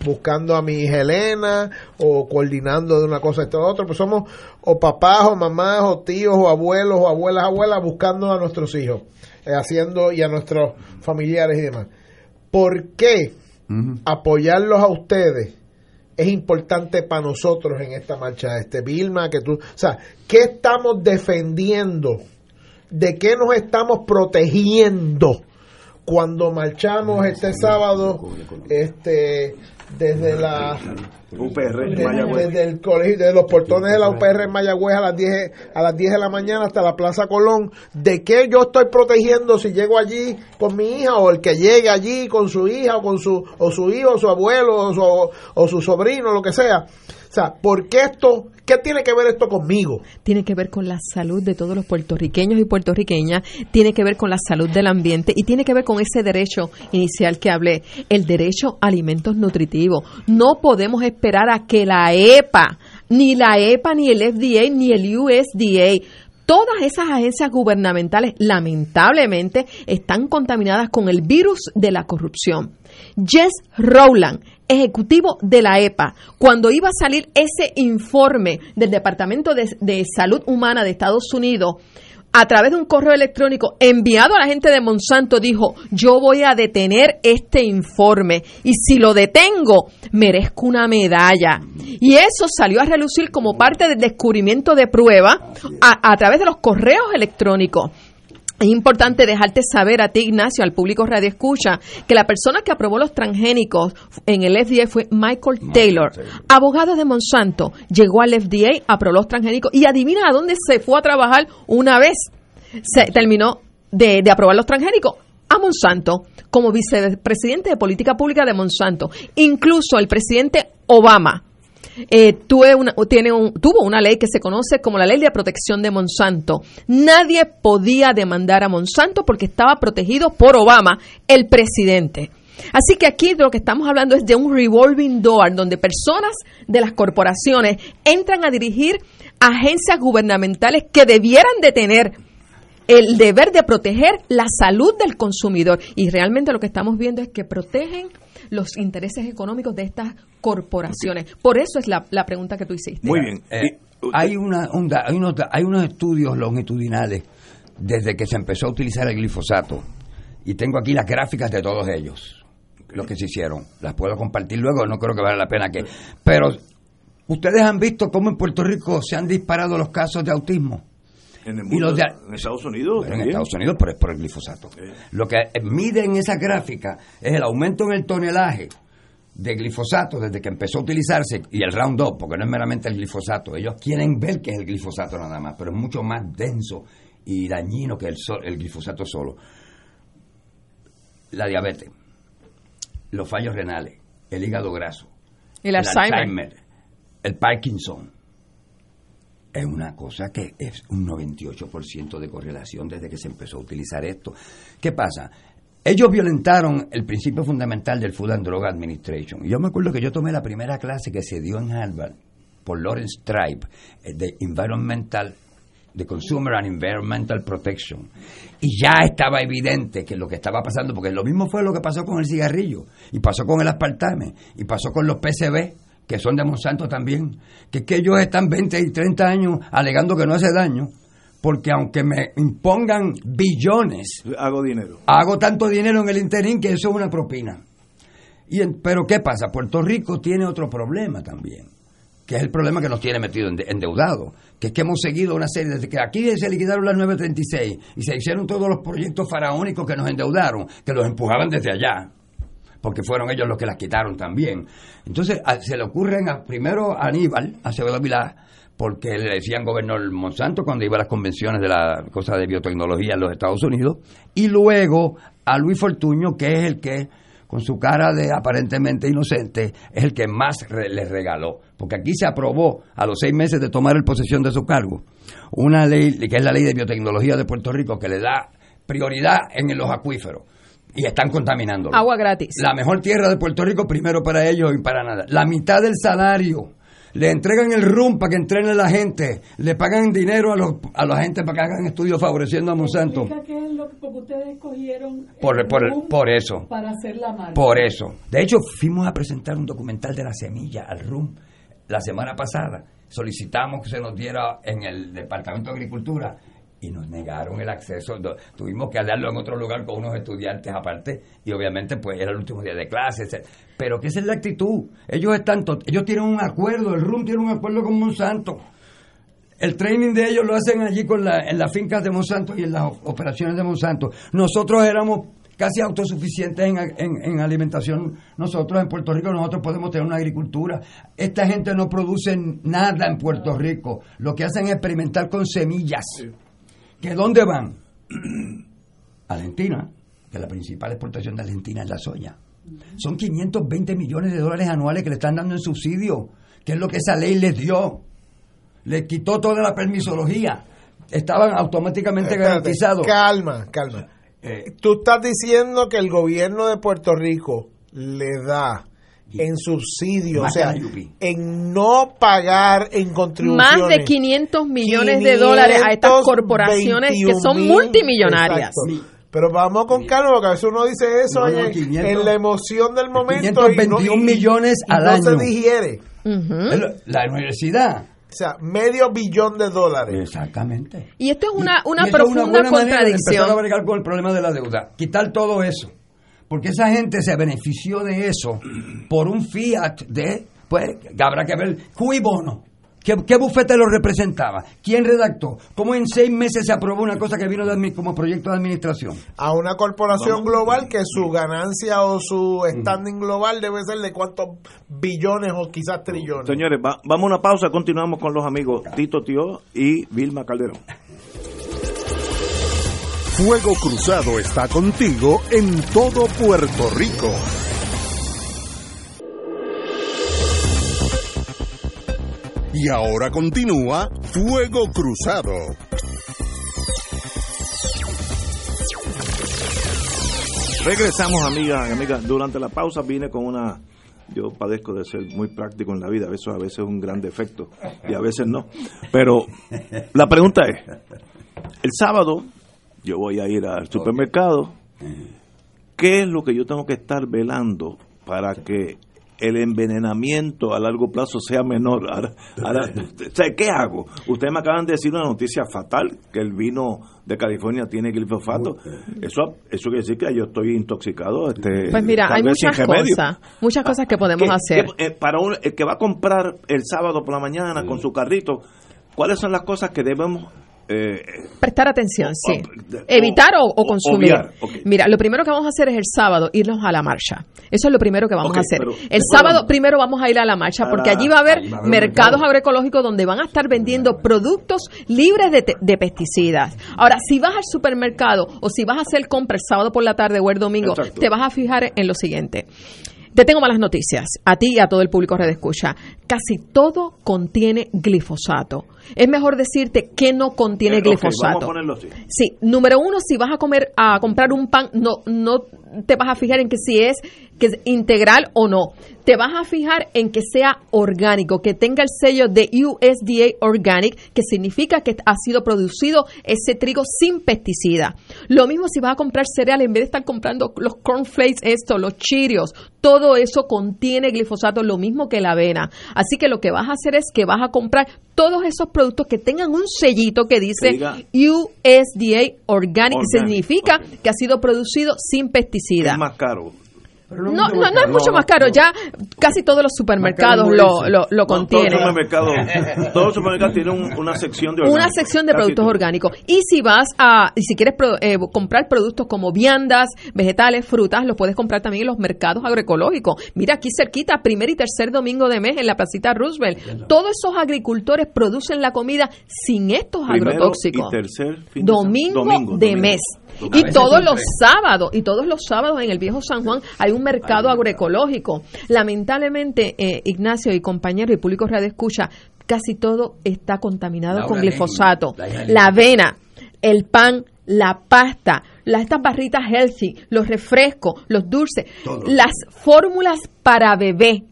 buscando a mi hija Helena o coordinando de una cosa a esta otra, pues somos o papás o mamás o tíos o abuelos o abuelas, abuelas buscando a nuestros hijos, eh, haciendo y a nuestros familiares y demás. ¿Por qué apoyarlos a ustedes es importante para nosotros en esta marcha, este Vilma, que tú, o sea, ¿qué estamos defendiendo? ¿De qué nos estamos protegiendo cuando marchamos este sábado este desde la UPR desde, el colegio de los portones de la UPR en Mayagüez a las 10 a las 10 de la mañana hasta la Plaza Colón. De qué yo estoy protegiendo si llego allí con mi hija o el que llegue allí con su hija o con su o su hijo o su abuelo o su, o su sobrino lo que sea o sea, ¿por qué esto, qué tiene que ver esto conmigo? Tiene que ver con la salud de todos los puertorriqueños y puertorriqueñas, tiene que ver con la salud del ambiente y tiene que ver con ese derecho inicial que hablé, el derecho a alimentos nutritivos. No podemos esperar a que la EPA, ni la EPA, ni el FDA, ni el USDA todas esas agencias gubernamentales lamentablemente están contaminadas con el virus de la corrupción. Jess Rowland, ejecutivo de la EPA, cuando iba a salir ese informe del Departamento de, Salud Humana de Estados Unidos, a través de un correo electrónico enviado a la gente de Monsanto dijo, yo voy a detener este informe y si lo detengo, merezco una medalla. Y eso salió a relucir como parte del descubrimiento de prueba a, a través de los correos electrónicos. Es importante dejarte saber a ti, Ignacio, al público Radio Escucha, que la persona que aprobó los transgénicos en el FDA fue Michael Taylor, abogado de Monsanto. Llegó al FDA, aprobó los transgénicos y adivina a dónde se fue a trabajar una vez. Se terminó de, de aprobar los transgénicos a Monsanto como vicepresidente de política pública de Monsanto. Incluso el presidente Obama eh, tuve una, tiene un, tuvo una ley que se conoce como la ley de protección de Monsanto. Nadie podía demandar a Monsanto porque estaba protegido por Obama, el presidente. Así que aquí lo que estamos hablando es de un revolving door, donde personas de las corporaciones entran a dirigir agencias gubernamentales que debieran de tener el deber de proteger la salud del consumidor. Y realmente lo que estamos viendo es que protegen los intereses económicos de estas corporaciones. Por eso es la, la pregunta que tú hiciste. Muy bien. Eh, hay, una, un hay, unos, hay unos estudios longitudinales desde que se empezó a utilizar el glifosato. Y tengo aquí las gráficas de todos ellos, lo que se hicieron. Las puedo compartir luego, no creo que valga la pena que... Pero, ¿ustedes han visto cómo en Puerto Rico se han disparado los casos de autismo? En el Y mundo, los de- en Estados Unidos Bueno, en también. Estados Unidos, pero es por el glifosato. Lo que mide en esa gráfica es el aumento en el tonelaje de glifosato desde que empezó a utilizarse y el Roundup, porque no es meramente el glifosato. Ellos quieren ver que es el glifosato nada más, pero es mucho más denso y dañino que el, sol- el glifosato solo. La diabetes, los fallos renales, el hígado graso, El Alzheimer. el Parkinson. Es una cosa que es un 98% de correlación desde que se empezó a utilizar esto. ¿Qué pasa? Ellos violentaron el principio fundamental del Food and Drug Administration. Y yo me acuerdo que yo tomé la primera clase que se dio en Harvard por Lawrence Tribe eh, de Environmental de Consumer and Environmental Protection. Y ya estaba evidente que lo que estaba pasando, porque lo mismo fue lo que pasó con el cigarrillo, y pasó con el aspartame, y pasó con los PCB, que son de Monsanto también, que es que ellos están 20 y 30 años alegando que no hace daño, porque aunque me impongan billones, Hago dinero. hago tanto dinero en el interín que eso es una propina. Y en- pero ¿qué pasa? Puerto Rico tiene otro problema también, que es el problema que nos tiene metido ende- endeudado, que es que hemos seguido una serie, desde que aquí se liquidaron las 936 y se hicieron todos los proyectos faraónicos que nos endeudaron, que los empujaban desde allá, porque fueron ellos los que las quitaron también. Entonces se le ocurren a- primero a Aníbal, a Acevedo Vilá, porque le decían gobernador Monsanto cuando iba a las convenciones de la cosa de biotecnología en los Estados Unidos, y luego a Luis Fortuño, que es el que, con su cara de aparentemente inocente, es el que más re- le regaló. Porque aquí se aprobó a los seis meses de tomar el posesión de su cargo una ley, que es la ley de biotecnología de Puerto Rico, que le da prioridad en los acuíferos. Y están contaminando. Agua gratis. La mejor tierra de Puerto Rico primero para ellos y para nada. La mitad del salario. Le entregan el RUM para que entrene a la gente. Le pagan dinero a, los, a la gente para que hagan estudios favoreciendo a Monsanto. ¿Qué es lo que ustedes escogieron Por, el por, por eso. para hacer la? Por eso. De hecho, fuimos a presentar un documental de la semilla al RUM la semana pasada. Solicitamos que se nos diera en el Departamento de Agricultura y nos negaron el acceso. Tuvimos que hablarlo en otro lugar con unos estudiantes aparte y obviamente pues era el último día de clases. Pero que esa es la actitud. Ellos están, ellos tienen un acuerdo, el RUM tiene un acuerdo con Monsanto. El training de ellos lo hacen allí con la, en las fincas de Monsanto y en las operaciones de Monsanto. Nosotros éramos casi autosuficientes en, en- en alimentación. Nosotros en Puerto Rico, nosotros podemos tener una agricultura. Esta gente no produce nada en Puerto Rico. Lo que hacen es experimentar con semillas. ¿Que dónde van? Argentina, que la principal exportación de Argentina es la soya. Son 520 millones de dólares anuales que le están dando en subsidio, que es lo que esa ley les dio. Les quitó toda la permisología. Estaban automáticamente Espérate, garantizados. Calma, calma. Eh, Tú estás diciendo que el gobierno de Puerto Rico le da en subsidio, o Más sea, en no pagar en contribuciones. Más de 500 millones de dólares a estas corporaciones que son 521.000, multimillonarias. exacto. Pero vamos con calma, porque a veces uno dice eso No, no, en, 500, en la emoción del momento. y no- 521 y- millones y al no año. se digiere. La universidad O sea, medio billón de dólares. Exactamente. Y esto es una, una Y es profunda buena manera de contradicción. empezar a bregar con el problema de la deuda. Quitar todo eso. Porque esa gente se benefició de eso por un fiat de, pues, que habrá que ver, cui bono. ¿Qué, qué bufete lo representaba? ¿Quién redactó? ¿Cómo en seis meses se aprobó una cosa que vino de como proyecto de administración? A una corporación global que su ganancia o su standing global debe ser de cuántos billones o quizás trillones. Señores, va- vamos a una pausa, continuamos con los amigos Tito Tío y Vilma Calderón. Fuego Cruzado está contigo en todo Puerto Rico. Y ahora continúa Fuego Cruzado. Regresamos, amigas amigas. Durante la pausa vine con una... Yo padezco de ser muy práctico en la vida, eso a veces es un gran defecto y a veces no. Pero la pregunta es, el sábado yo voy a ir al supermercado, ¿qué es lo que yo tengo que estar velando para que el envenenamiento a largo plazo sea menor? Ahora, ahora, ¿Qué hago? Ustedes me acaban de decir una noticia fatal, que el vino de California tiene glifosato. Eso, eso quiere decir que yo estoy intoxicado. Este, Pues mira, hay muchas cosas, muchas cosas que podemos ¿Qué- hacer. qué- eh, para un, el que va a comprar el sábado por la mañana con su carrito, ¿cuáles son las cosas que debemos eh, Prestar atención, O- sí. o- Evitar o, consumir. obviar, ok. Mira, lo primero que vamos a hacer es el sábado irnos a la marcha. Eso es lo primero que vamos a hacer. El sábado vamos- primero vamos a ir a la marcha porque Ah, allí va a haber ahí va a haber un mercados mercado. agroecológicos donde van a estar vendiendo productos libres de, de pesticidas. Ahora, si vas al supermercado o si vas a hacer compra el sábado por la tarde o el domingo, Exacto. te vas a fijar en lo siguiente. Te tengo malas noticias, a ti y a todo el público Red Escucha. Casi todo contiene glifosato. Es mejor decirte que no contiene eh, glifosato. vamos a ponerlo así. Sí, número uno, si vas a comer, a comprar un pan, no, no te vas a fijar en que si es, que es integral o no. Te vas a fijar en que sea orgánico, que tenga el sello de USDA Organic, que significa que ha sido producido ese trigo sin pesticida. Lo mismo si vas a comprar cereal, en vez de estar comprando los cornflakes, esto, los chirios, todo eso contiene glifosato, lo mismo que la avena. Así que lo que vas a hacer es que vas a comprar todos esos productos que tengan un sellito que dice Que USDA Organic, significa que ha sido producido sin pesticida. Es más caro. Pero No, no, no es mucho más caro. Ya casi todos los supermercados lo, lo, lo No, todos contienen. los supermercados, todos los supermercados tienen un- una sección de una orgánicos. sección de productos orgánicos. Y si vas a, y si quieres pro- eh, comprar productos como viandas, vegetales, frutas, los puedes comprar también en los mercados agroecológicos. Mira aquí cerquita, primer y tercer domingo de mes en la placita Roosevelt. Todos esos agricultores producen la comida sin estos Primero agrotóxicos. y tercer fin de domingo, de domingo. mes. Y todos los sábados, y todos los sábados en el viejo San Juan hay un mercado agroecológico. Lamentablemente, eh, Ignacio y compañero y público radio escucha, casi todo está contaminado con glifosato. la avena, el pan, la pasta, las, estas barritas healthy, los refrescos, los dulces, Todo. las fórmulas para bebé.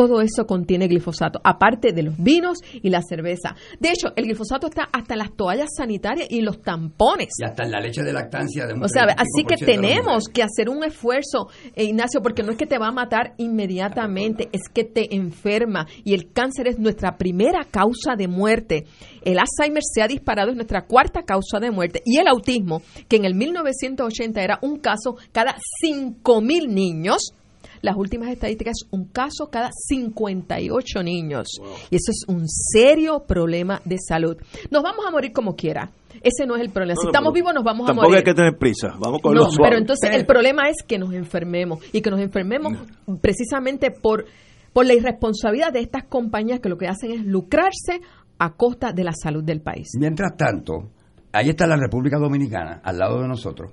Todo eso contiene glifosato, aparte de los vinos y la cerveza. De hecho, el glifosato está hasta en las toallas sanitarias y los tampones. Y hasta en la leche de lactancia de O sea, así que 35% de las tenemos que hacer un esfuerzo, eh, Ignacio, porque no es que te va a matar inmediatamente, es que te enferma. Y el cáncer es nuestra primera causa de muerte. El Alzheimer se ha disparado, es nuestra cuarta causa de muerte. Y el autismo, que en el 1980 era un caso cada 5 mil niños. Las últimas estadísticas es un caso cada 58 niños. Y eso es un serio problema de salud. Nos vamos a morir como quiera. Ese no es el problema. No, si no, estamos vivos, nos vamos a Tampoco morir. hay que tener prisa. Vamos con No, los pero entonces el problema es que nos enfermemos y que nos enfermemos precisamente por, por la irresponsabilidad de estas compañías que lo que hacen es lucrarse a costa de la salud del país. Mientras tanto, ahí está la República Dominicana, al lado de nosotros,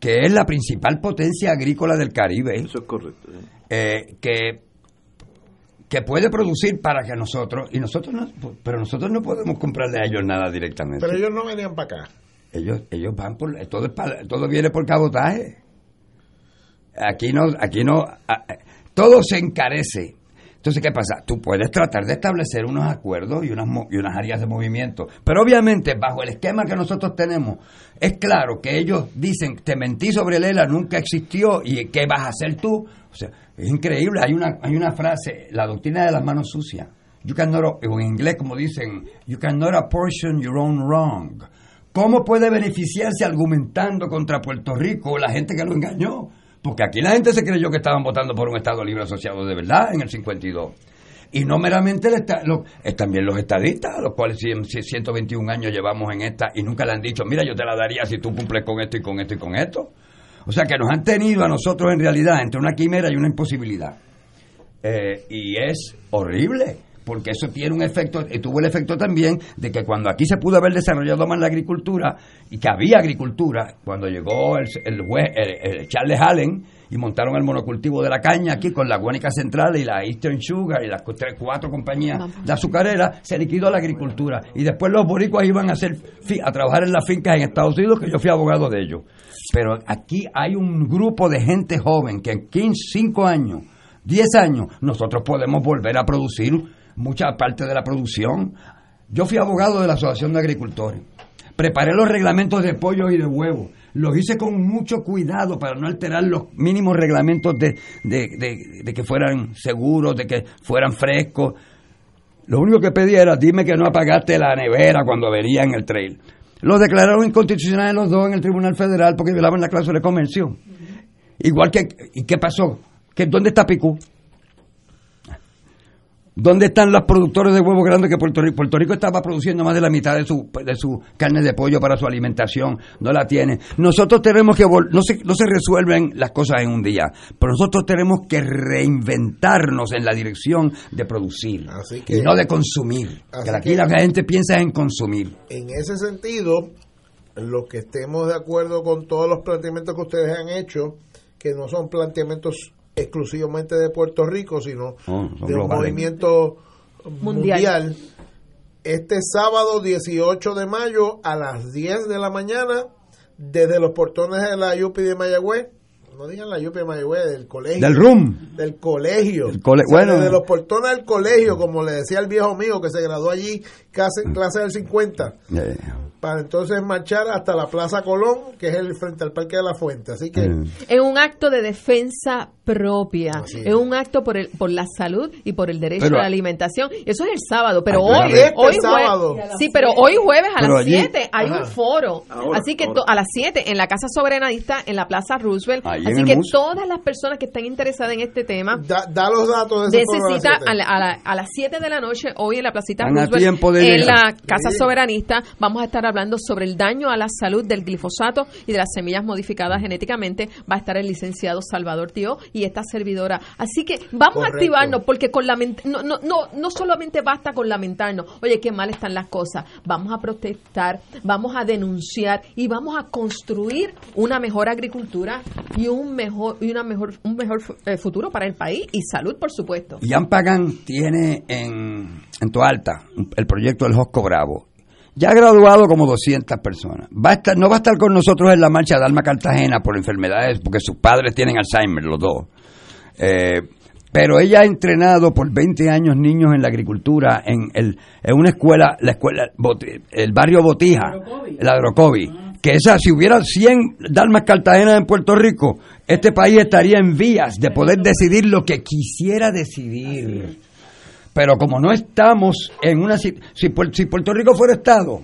que es la principal potencia agrícola del Caribe, Eso es correcto. eh, que, que puede producir para que nosotros, y nosotros no, pero nosotros no podemos comprarle a ellos nada directamente. Pero ellos no venían para acá. ellos ellos van por todo todo viene por cabotaje aquí no aquí no a- todo se encarece entonces qué pasa tú puedes tratar de establecer unos acuerdos y unas y unas áreas de movimiento pero obviamente bajo el esquema que nosotros tenemos es claro que ellos dicen te mentí sobre Lela nunca existió y qué vas a hacer tú o sea es increíble hay una hay una frase la doctrina de las manos sucias You cannot, o en inglés como dicen, you cannot apportion your own wrong. ¿Cómo puede beneficiarse argumentando contra Puerto Rico la gente que lo engañó? Porque aquí la gente se creyó que estaban votando por un Estado libre asociado de verdad en el 52. Y no meramente el esta- lo- es también los estadistas, los cuales cien- cien- 121 años llevamos en esta y nunca le han dicho, mira, yo te la daría si tú cumples con esto y con esto y con esto. O sea que nos han tenido a nosotros en realidad entre una quimera y una imposibilidad. Eh, y es horrible, porque eso tiene un efecto, y tuvo el efecto también de que cuando aquí se pudo haber desarrollado más la agricultura, y que había agricultura, cuando llegó el, el juez, el- el Charles Allen, y montaron el monocultivo de la caña aquí con la Guánica Central y la Eastern Sugar y las tres, cuatro compañías de azucarera, se liquidó la agricultura. Y después los boricuas iban a, hacer, a trabajar en las fincas en Estados Unidos, que yo fui abogado de ellos. Pero aquí hay un grupo de gente joven que en 15, 5 años 10 años, nosotros podemos volver a producir mucha parte de la producción. Yo fui abogado de la Asociación de Agricultores. Preparé los reglamentos de pollo y de huevo. Los hice con mucho cuidado para no alterar los mínimos reglamentos de, de- de- que fueran seguros, de que fueran frescos. Lo único que pedía era, dime que no apagaste la nevera cuando venía en el trail. Los declararon inconstitucionales los dos en el Tribunal Federal porque violaban la cláusula de comercio. Igual que, ¿y qué pasó? ¿Que, ¿Dónde está Picú? ¿Dónde están los productores de huevos grandes que Puerto Rico? Puerto Rico estaba produciendo más de la mitad de su, de su carne de pollo para su alimentación, no la tiene. Nosotros tenemos que, no se, no se resuelven las cosas en un día, pero nosotros tenemos que reinventarnos en la dirección de producir Así que- y no de consumir. Así Que aquí que- la gente piensa en consumir. En ese sentido, los que estemos de acuerdo con todos los planteamientos que ustedes han hecho, que no son planteamientos exclusivamente de Puerto Rico, sino No, son de un globales. movimiento Mundial. mundial. Este sábado 18 de mayo a las 10 de la mañana, desde los portones de la Yupi de Mayagüez, no digan la Yupi de Mayagüez, del colegio. Del RUM. Del colegio. El cole- O sea, bueno. desde los portones del colegio, como le decía el viejo mío que se graduó allí, clase, clase del 50 Eh, para entonces marchar hasta la Plaza Colón, que es el frente al Parque de la Fuente. Así que eh. Es un acto de defensa propia, es. es un acto por el, por la salud y por el derecho Pero- a la alimentación. Eso es el sábado, pero hoy, este hoy sábado. sí, pero hoy jueves a Pero las allí- 7 hay Ajá. un foro, Ahora, así que to- a las 7 en la Casa Soberanista en la Plaza Roosevelt, Ahí así que todas las personas que están interesadas en este tema da, da los datos de ese foro a las necesita siete. a, la- a la- a las 7 de la noche hoy en la placita Roosevelt en la Casa. Soberanista vamos a estar hablando sobre el daño a la salud del glifosato y de las semillas modificadas genéticamente va a estar el licenciado Salvador Tío y esta servidora así que vamos Correcto. a activarnos porque con lament no, no, no, no solamente basta con lamentarnos oye qué mal están las cosas vamos a protestar vamos a denunciar y vamos a construir una mejor agricultura y un mejor y una mejor un mejor eh, futuro para el país y salud por supuesto Ian Pagan tiene en, en Toalta el proyecto del Josco Bravo. Ya ha graduado como 200 personas. Va a estar, no va a estar con nosotros en la marcha de Alma Cartagena por enfermedades, porque sus padres tienen Alzheimer, los dos. Eh, pero ella ha entrenado por 20 años niños en la agricultura en, el, en una escuela, la escuela, el barrio Botija, el Agrocovi. Que esa, si hubiera 100 Dalmas Cartagena en Puerto Rico, este país estaría en vías de poder decidir lo que quisiera decidir. Pero como no estamos en una... si- Si, Puer- si Puerto Rico fuera Estado,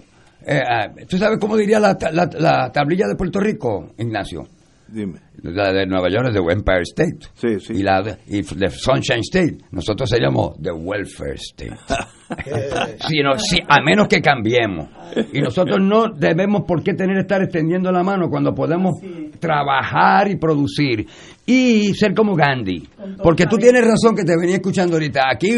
eh, ah, ¿tú sabes cómo diría la, la- la tablilla de Puerto Rico, Ignacio? Dime. La de Nueva York es de Empire State. Sí, sí. Y la de, y de Sunshine State. Nosotros seríamos The Welfare State. Si no- si- a menos que cambiemos. Y nosotros no debemos por qué tener que estar extendiendo la mano cuando podemos trabajar y producir. Y ser como Gandhi. Porque tú tienes razón que te venía escuchando ahorita. Aquí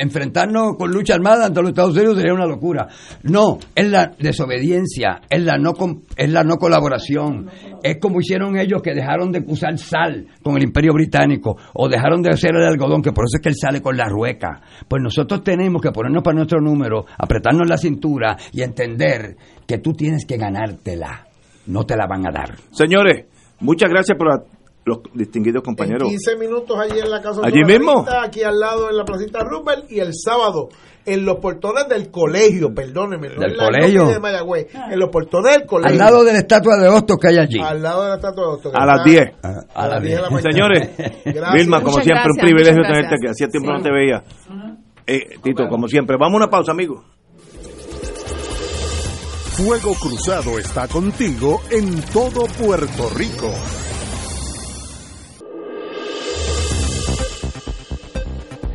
enfrentarnos con lucha armada ante los Estados Unidos sería una locura. No, es la desobediencia, es la no, com- es la no colaboración. Es como hicieron ellos que dejaron de usar sal con el Imperio Británico o dejaron de hacer el algodón, que por eso es que él sale con la rueca. Pues nosotros tenemos que ponernos para nuestro número, apretarnos la cintura y entender que tú tienes que ganártela. No te la van a dar. Señores, muchas gracias por la- los distinguidos En compañeros. 15 minutos allí en la Casa ¿Allí mismo? Aquí al lado en la placita Roosevelt y el sábado en los portones del colegio, perdóneme, no Del en la colegio. De Mayagüez, en los portones del colegio. Al lado de la estatua de Hostos que hay allí. al lado de la estatua de Hostos, A las está 10. A, a las 10 de la mañana. Señores, Gracias. Vilma, como Muchas siempre, un privilegio tenerte aquí. Hacía tiempo Sí. no te veía. Eh, Tito, como siempre. Vamos a una pausa, amigos. Fuego Cruzado está contigo en todo Puerto Rico.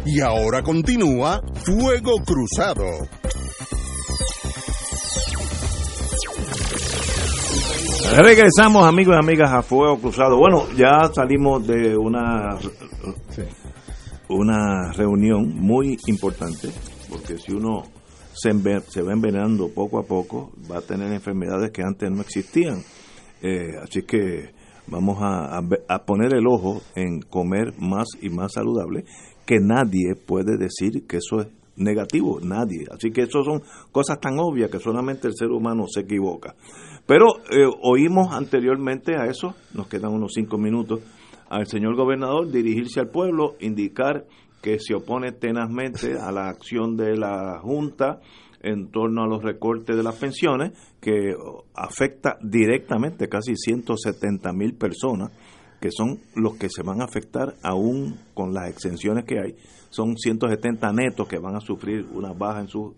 Y ahora continúa Fuego Cruzado. Regresamos, amigos y amigas, a Fuego Cruzado. Bueno, ya salimos de una, una reunión muy importante, porque si uno se, se va envenenando poco a poco, va a tener enfermedades que antes no existían. Eh, así que vamos a, a poner el ojo en comer más y más saludable, que nadie puede decir que eso es negativo, nadie. Así que eso son cosas tan obvias que solamente el ser humano se equivoca. Pero eh, oímos anteriormente a eso, nos quedan unos cinco minutos, al señor gobernador dirigirse al pueblo, indicar que se opone tenazmente a la acción de la Junta en torno a los recortes de las pensiones, que afecta directamente casi 170 mil personas, que son los que se van a afectar aún con las exenciones que hay. Son 170 netos que van a sufrir una baja en, su,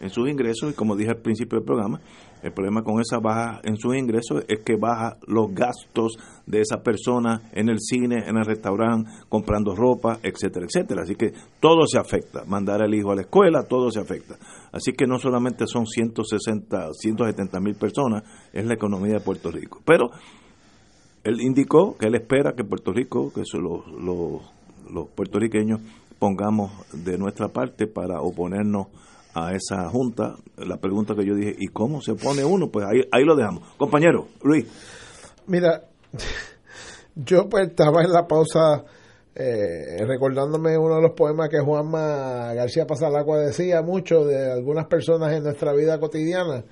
en sus ingresos y como dije al principio del programa, el problema con esa baja en sus ingresos es que baja los gastos de esa persona en el cine, en el restaurante, comprando ropa, etcétera, etcétera. Así que todo se afecta. Mandar al hijo a la escuela, todo se afecta. Así que no solamente son 160, 170 mil personas, es la economía de Puerto Rico. Pero él indicó que él espera que Puerto Rico, que los, los, puertorriqueños, pongamos de nuestra parte para oponernos a esa junta. La pregunta que yo dije, ¿y cómo se opone uno? Pues ahí, ahí lo dejamos. Compañero, Luis. Mira, yo pues estaba en la pausa eh, recordándome uno de los poemas que Juanma García Pasalacua decía mucho de algunas personas en nuestra vida cotidiana,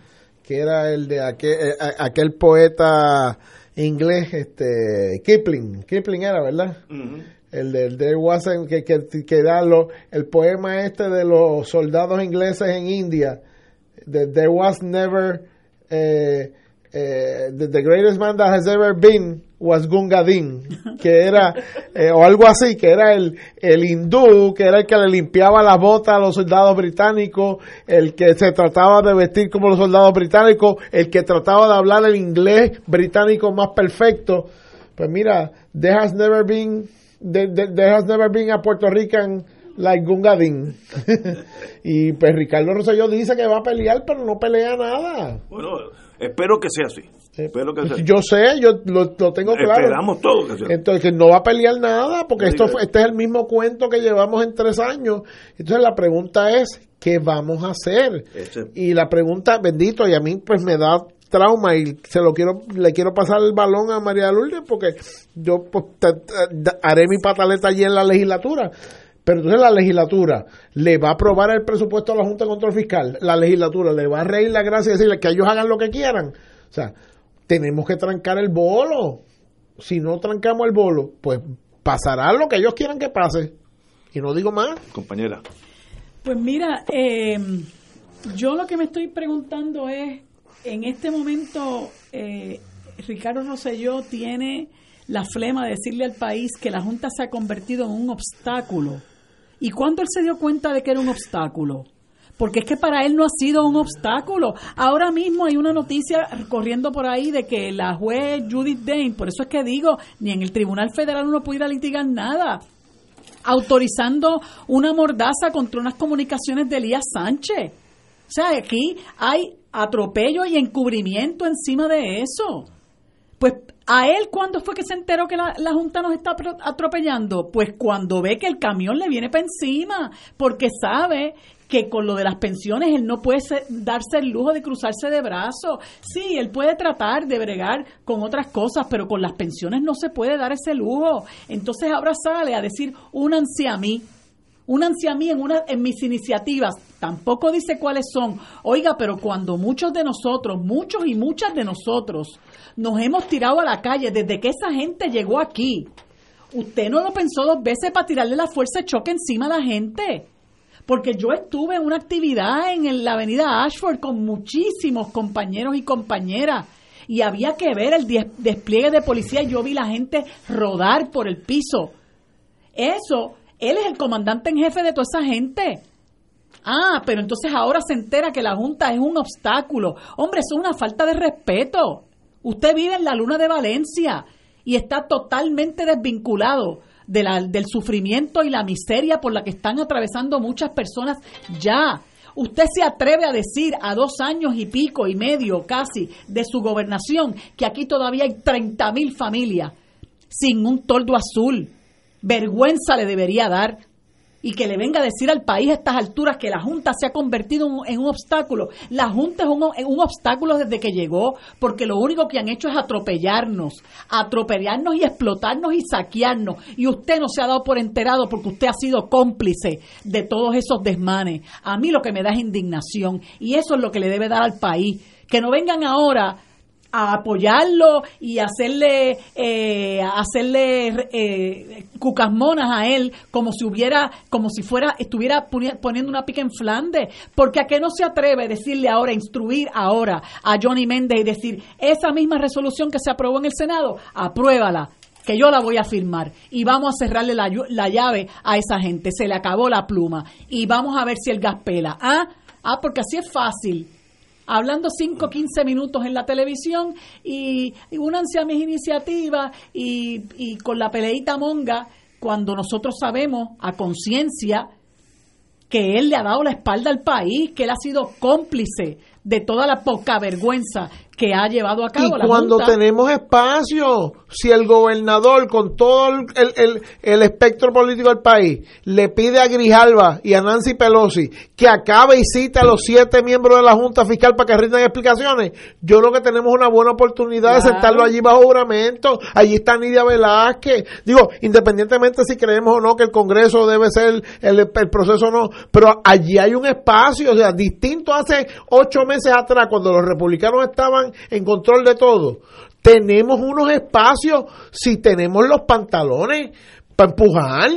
que era el de aquel, eh, aquel poeta inglés, este Kipling, Kipling era, ¿verdad? El de, el de Wasn't, que, que, que da lo, el poema este de los soldados ingleses en India, de There was never, eh, eh, the, the greatest man that has ever been was Gunga Din, que era, eh, o algo así, que era el, el hindú, que era el que le limpiaba las botas a los soldados británicos, el que se trataba de vestir como los soldados británicos, el que trataba de hablar el inglés británico más perfecto. Pues mira, there has never been, there- there has never been a Puerto Rican like Gunga Din. y pues Ricardo Rosselló dice que va a pelear, pero no pelea nada. Bueno, espero que sea así. Espero que sea así. Yo sé, yo lo, lo tengo claro. Esperamos todo que sea así. Entonces, que no va a pelear nada, porque No esto diga este es el mismo cuento que llevamos en tres años. Entonces, la pregunta es, ¿qué vamos a hacer? Y la pregunta, bendito, y a mí pues me da trauma y se lo quiero le quiero pasar el balón a María Lourdes porque yo pues, te- te- haré mi pataleta allí en la legislatura. Pero entonces la legislatura le va a aprobar el presupuesto a la Junta de Control Fiscal. La legislatura le va a reír la gracia y decirle que ellos hagan lo que quieran. O sea, tenemos que trancar el bolo. Si no trancamos el bolo, pues pasará lo que ellos quieran que pase. Y no digo más. Compañera. Pues mira, eh, yo lo que me estoy preguntando es, en este momento, eh, Ricardo Rosselló tiene la flema de decirle al país que la Junta se ha convertido en un obstáculo. ¿Y cuándo él se dio cuenta de que era un obstáculo? Porque es que para él no ha sido un obstáculo. Ahora mismo hay una noticia corriendo por ahí de que la juez Judith Dane, por eso es que digo, ni en el Tribunal Federal uno pudiera litigar nada autorizando una mordaza contra unas comunicaciones de Elías Sánchez. O sea, aquí hay atropello y encubrimiento encima de eso. A él, ¿cuándo fue que se enteró que la, la Junta nos está atropellando? Pues cuando ve que el camión le viene para encima, porque sabe que con lo de las pensiones él no puede ser- darse el lujo de cruzarse de brazos. Sí, él puede tratar de bregar con otras cosas, pero con las pensiones no se puede dar ese lujo. Entonces ahora sale a decir, únanse a mí, únanse a mí en, una, en mis iniciativas. Tampoco dice cuáles son. Oiga, pero cuando muchos de nosotros, muchos y muchas de nosotros, nos hemos tirado a la calle desde que esa gente llegó aquí, usted no lo pensó dos veces para tirarle la fuerza de choque encima a la gente. Porque yo estuve en una actividad en la avenida Ashford con muchísimos compañeros y compañeras y había que ver el despliegue de policía. Yo vi la gente rodar por el piso. Eso, él es el comandante en jefe de toda esa gente. Ah, pero entonces ahora se entera que la Junta es un obstáculo. Hombre, eso es una falta de respeto. Usted vive en la luna de Valencia y está totalmente desvinculado de la, del sufrimiento y la miseria por la que están atravesando muchas personas ya. Usted se atreve a decir a dos años y pico y medio casi de su gobernación que aquí todavía hay 30 mil familias sin un toldo azul. Vergüenza le debería dar y que le venga a decir al país a estas alturas que la Junta se ha convertido en un obstáculo. La Junta es un, un, obstáculo desde que llegó, porque lo único que han hecho es atropellarnos, atropellarnos y explotarnos y saquearnos. Y usted no se ha dado por enterado porque usted ha sido cómplice de todos esos desmanes. A mí lo que me da es indignación y eso es lo que le debe dar al país. Que no vengan ahora a apoyarlo y hacerle eh, hacerle eh, cucasmonas a él como si hubiera como si fuera estuviera poniendo una pica en Flandes. Porque a qué no se atreve a decirle ahora instruir ahora a Johnny Méndez y decir esa misma resolución que se aprobó en el Senado apruébala que yo la voy a firmar y vamos a cerrarle la, la llave a esa gente se le acabó la pluma. Y vamos a ver si el gas pela. Ah ah porque así es fácil hablando 5 o 15 minutos en la televisión y, únanse a mis iniciativas y, y con la peleita monga, cuando nosotros sabemos a conciencia que él le ha dado la espalda al país, que él ha sido cómplice de toda la poca vergüenza que ha llevado a cabo y cuando tenemos espacio, si el gobernador con todo el, el, el, espectro político del país le pide a Grijalva y a Nancy Pelosi que acabe y cite a los siete miembros de la Junta Fiscal para que rindan explicaciones, yo creo que tenemos una buena oportunidad de sentarlo allí bajo juramento. Allí está Nidia Velázquez. Digo, independientemente si creemos o no que el Congreso debe ser el, el proceso o no, pero allí hay un espacio, o sea, distinto hace ocho meses atrás cuando los republicanos estaban en control de todo. Tenemos unos espacios si tenemos los pantalones para empujar.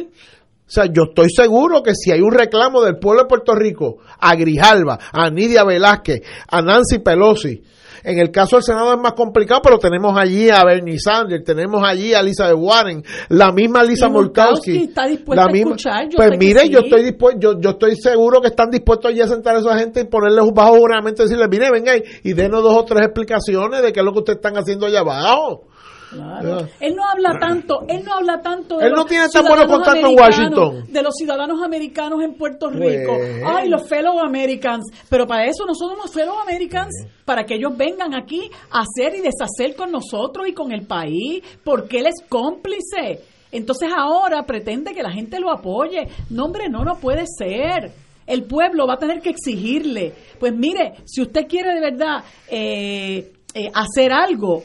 O sea, yo estoy seguro que si hay un reclamo del pueblo de Puerto Rico a Grijalva, a Nidia Velázquez, a Nancy Pelosi, en el caso del Senado es más complicado, pero tenemos allí a Bernie Sanders, tenemos allí a Lisa de Warren, la misma Lisa Murkowski. está dispuesta a escuchar. pues mire, yo estoy dispuesto, yo, yo estoy seguro que están dispuestos allí a sentar a esa gente y ponerles bajo juramento y decirles, mire, venga y, y denos dos o tres explicaciones de qué es lo que ustedes están haciendo allá abajo. Él no habla tanto, él no habla tanto de él no tiene tan buenos contactos en Washington. De los ciudadanos americanos en Puerto Rico. Ay, los fellow Americans. Pero para eso no somos fellow Americans, para que ellos vengan aquí a hacer y deshacer con nosotros y con el país, porque él es cómplice. Entonces ahora pretende que la gente lo apoye. No, hombre, no, no puede ser. El pueblo va a tener que exigirle. Pues mire, si usted quiere de verdad eh, eh, hacer algo,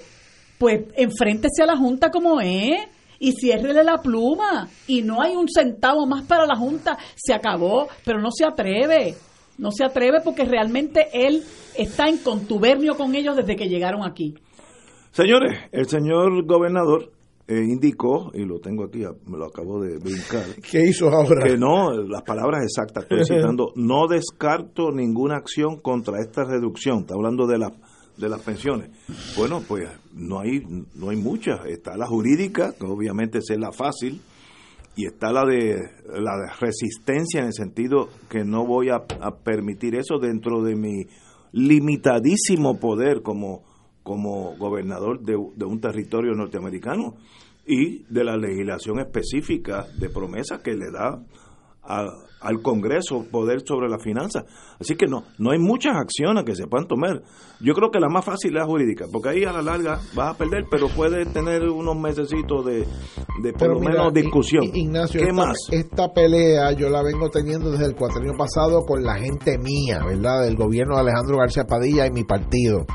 pues enfréntese a la Junta como es y ciérrele la pluma y no hay un centavo más para la Junta, se acabó, pero no se atreve, no se atreve porque realmente él está en contubernio con ellos desde que llegaron aquí. Señores, el señor gobernador eh, indicó, y lo tengo aquí, me lo acabo de brincar. ¿Qué hizo ahora? Que no, las palabras exactas, estoy citando, no descarto ninguna acción contra esta reducción, está hablando de la de las pensiones. Bueno, pues no hay no hay muchas. Está la jurídica, que obviamente es la fácil, y está la de la resistencia en el sentido que no voy a, permitir eso dentro de mi limitadísimo poder como como gobernador de, de un territorio norteamericano y de la legislación específica de promesa que le da al Congreso poder sobre la finanza. Así que no, no hay muchas acciones que se puedan tomar. Yo creo que la más fácil es la jurídica, porque ahí a la larga vas a perder, pero puedes tener unos mesecitos de, de por lo menos discusión. Ignacio, ¿Qué esta, más? Esta pelea yo la vengo teniendo desde el cuatrienio pasado con la gente mía, ¿verdad? Del gobierno de Alejandro García Padilla y mi partido.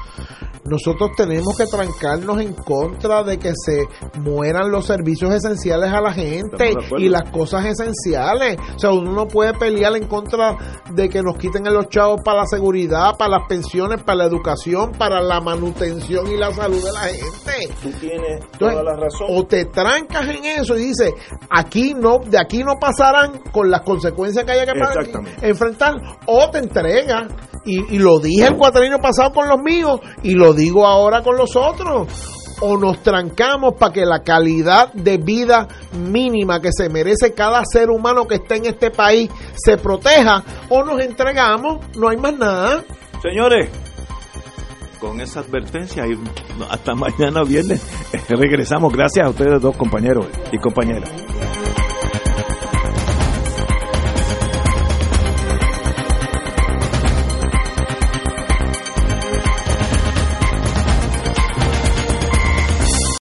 Nosotros tenemos que trancarnos en contra de que se mueran los servicios esenciales a la gente y las cosas esenciales. O sea, uno no puede pelear en contra de que nos quiten los chavos para la seguridad, para las pensiones, para la educación, para la manutención y la salud de la gente. Tú tienes toda la razón. O te trancas en eso y dices, aquí no, de aquí no pasarán con las consecuencias que haya que enfrentar, o te entregas. Y, y lo dije el cuatrino pasado con los míos y lo digo ahora con los otros o nos trancamos para que la calidad de vida mínima que se merece cada ser humano que está en este país se proteja, o nos entregamos, no hay más nada. Señores, con esa advertencia y hasta mañana viernes regresamos. Gracias a ustedes dos compañeros y compañeras.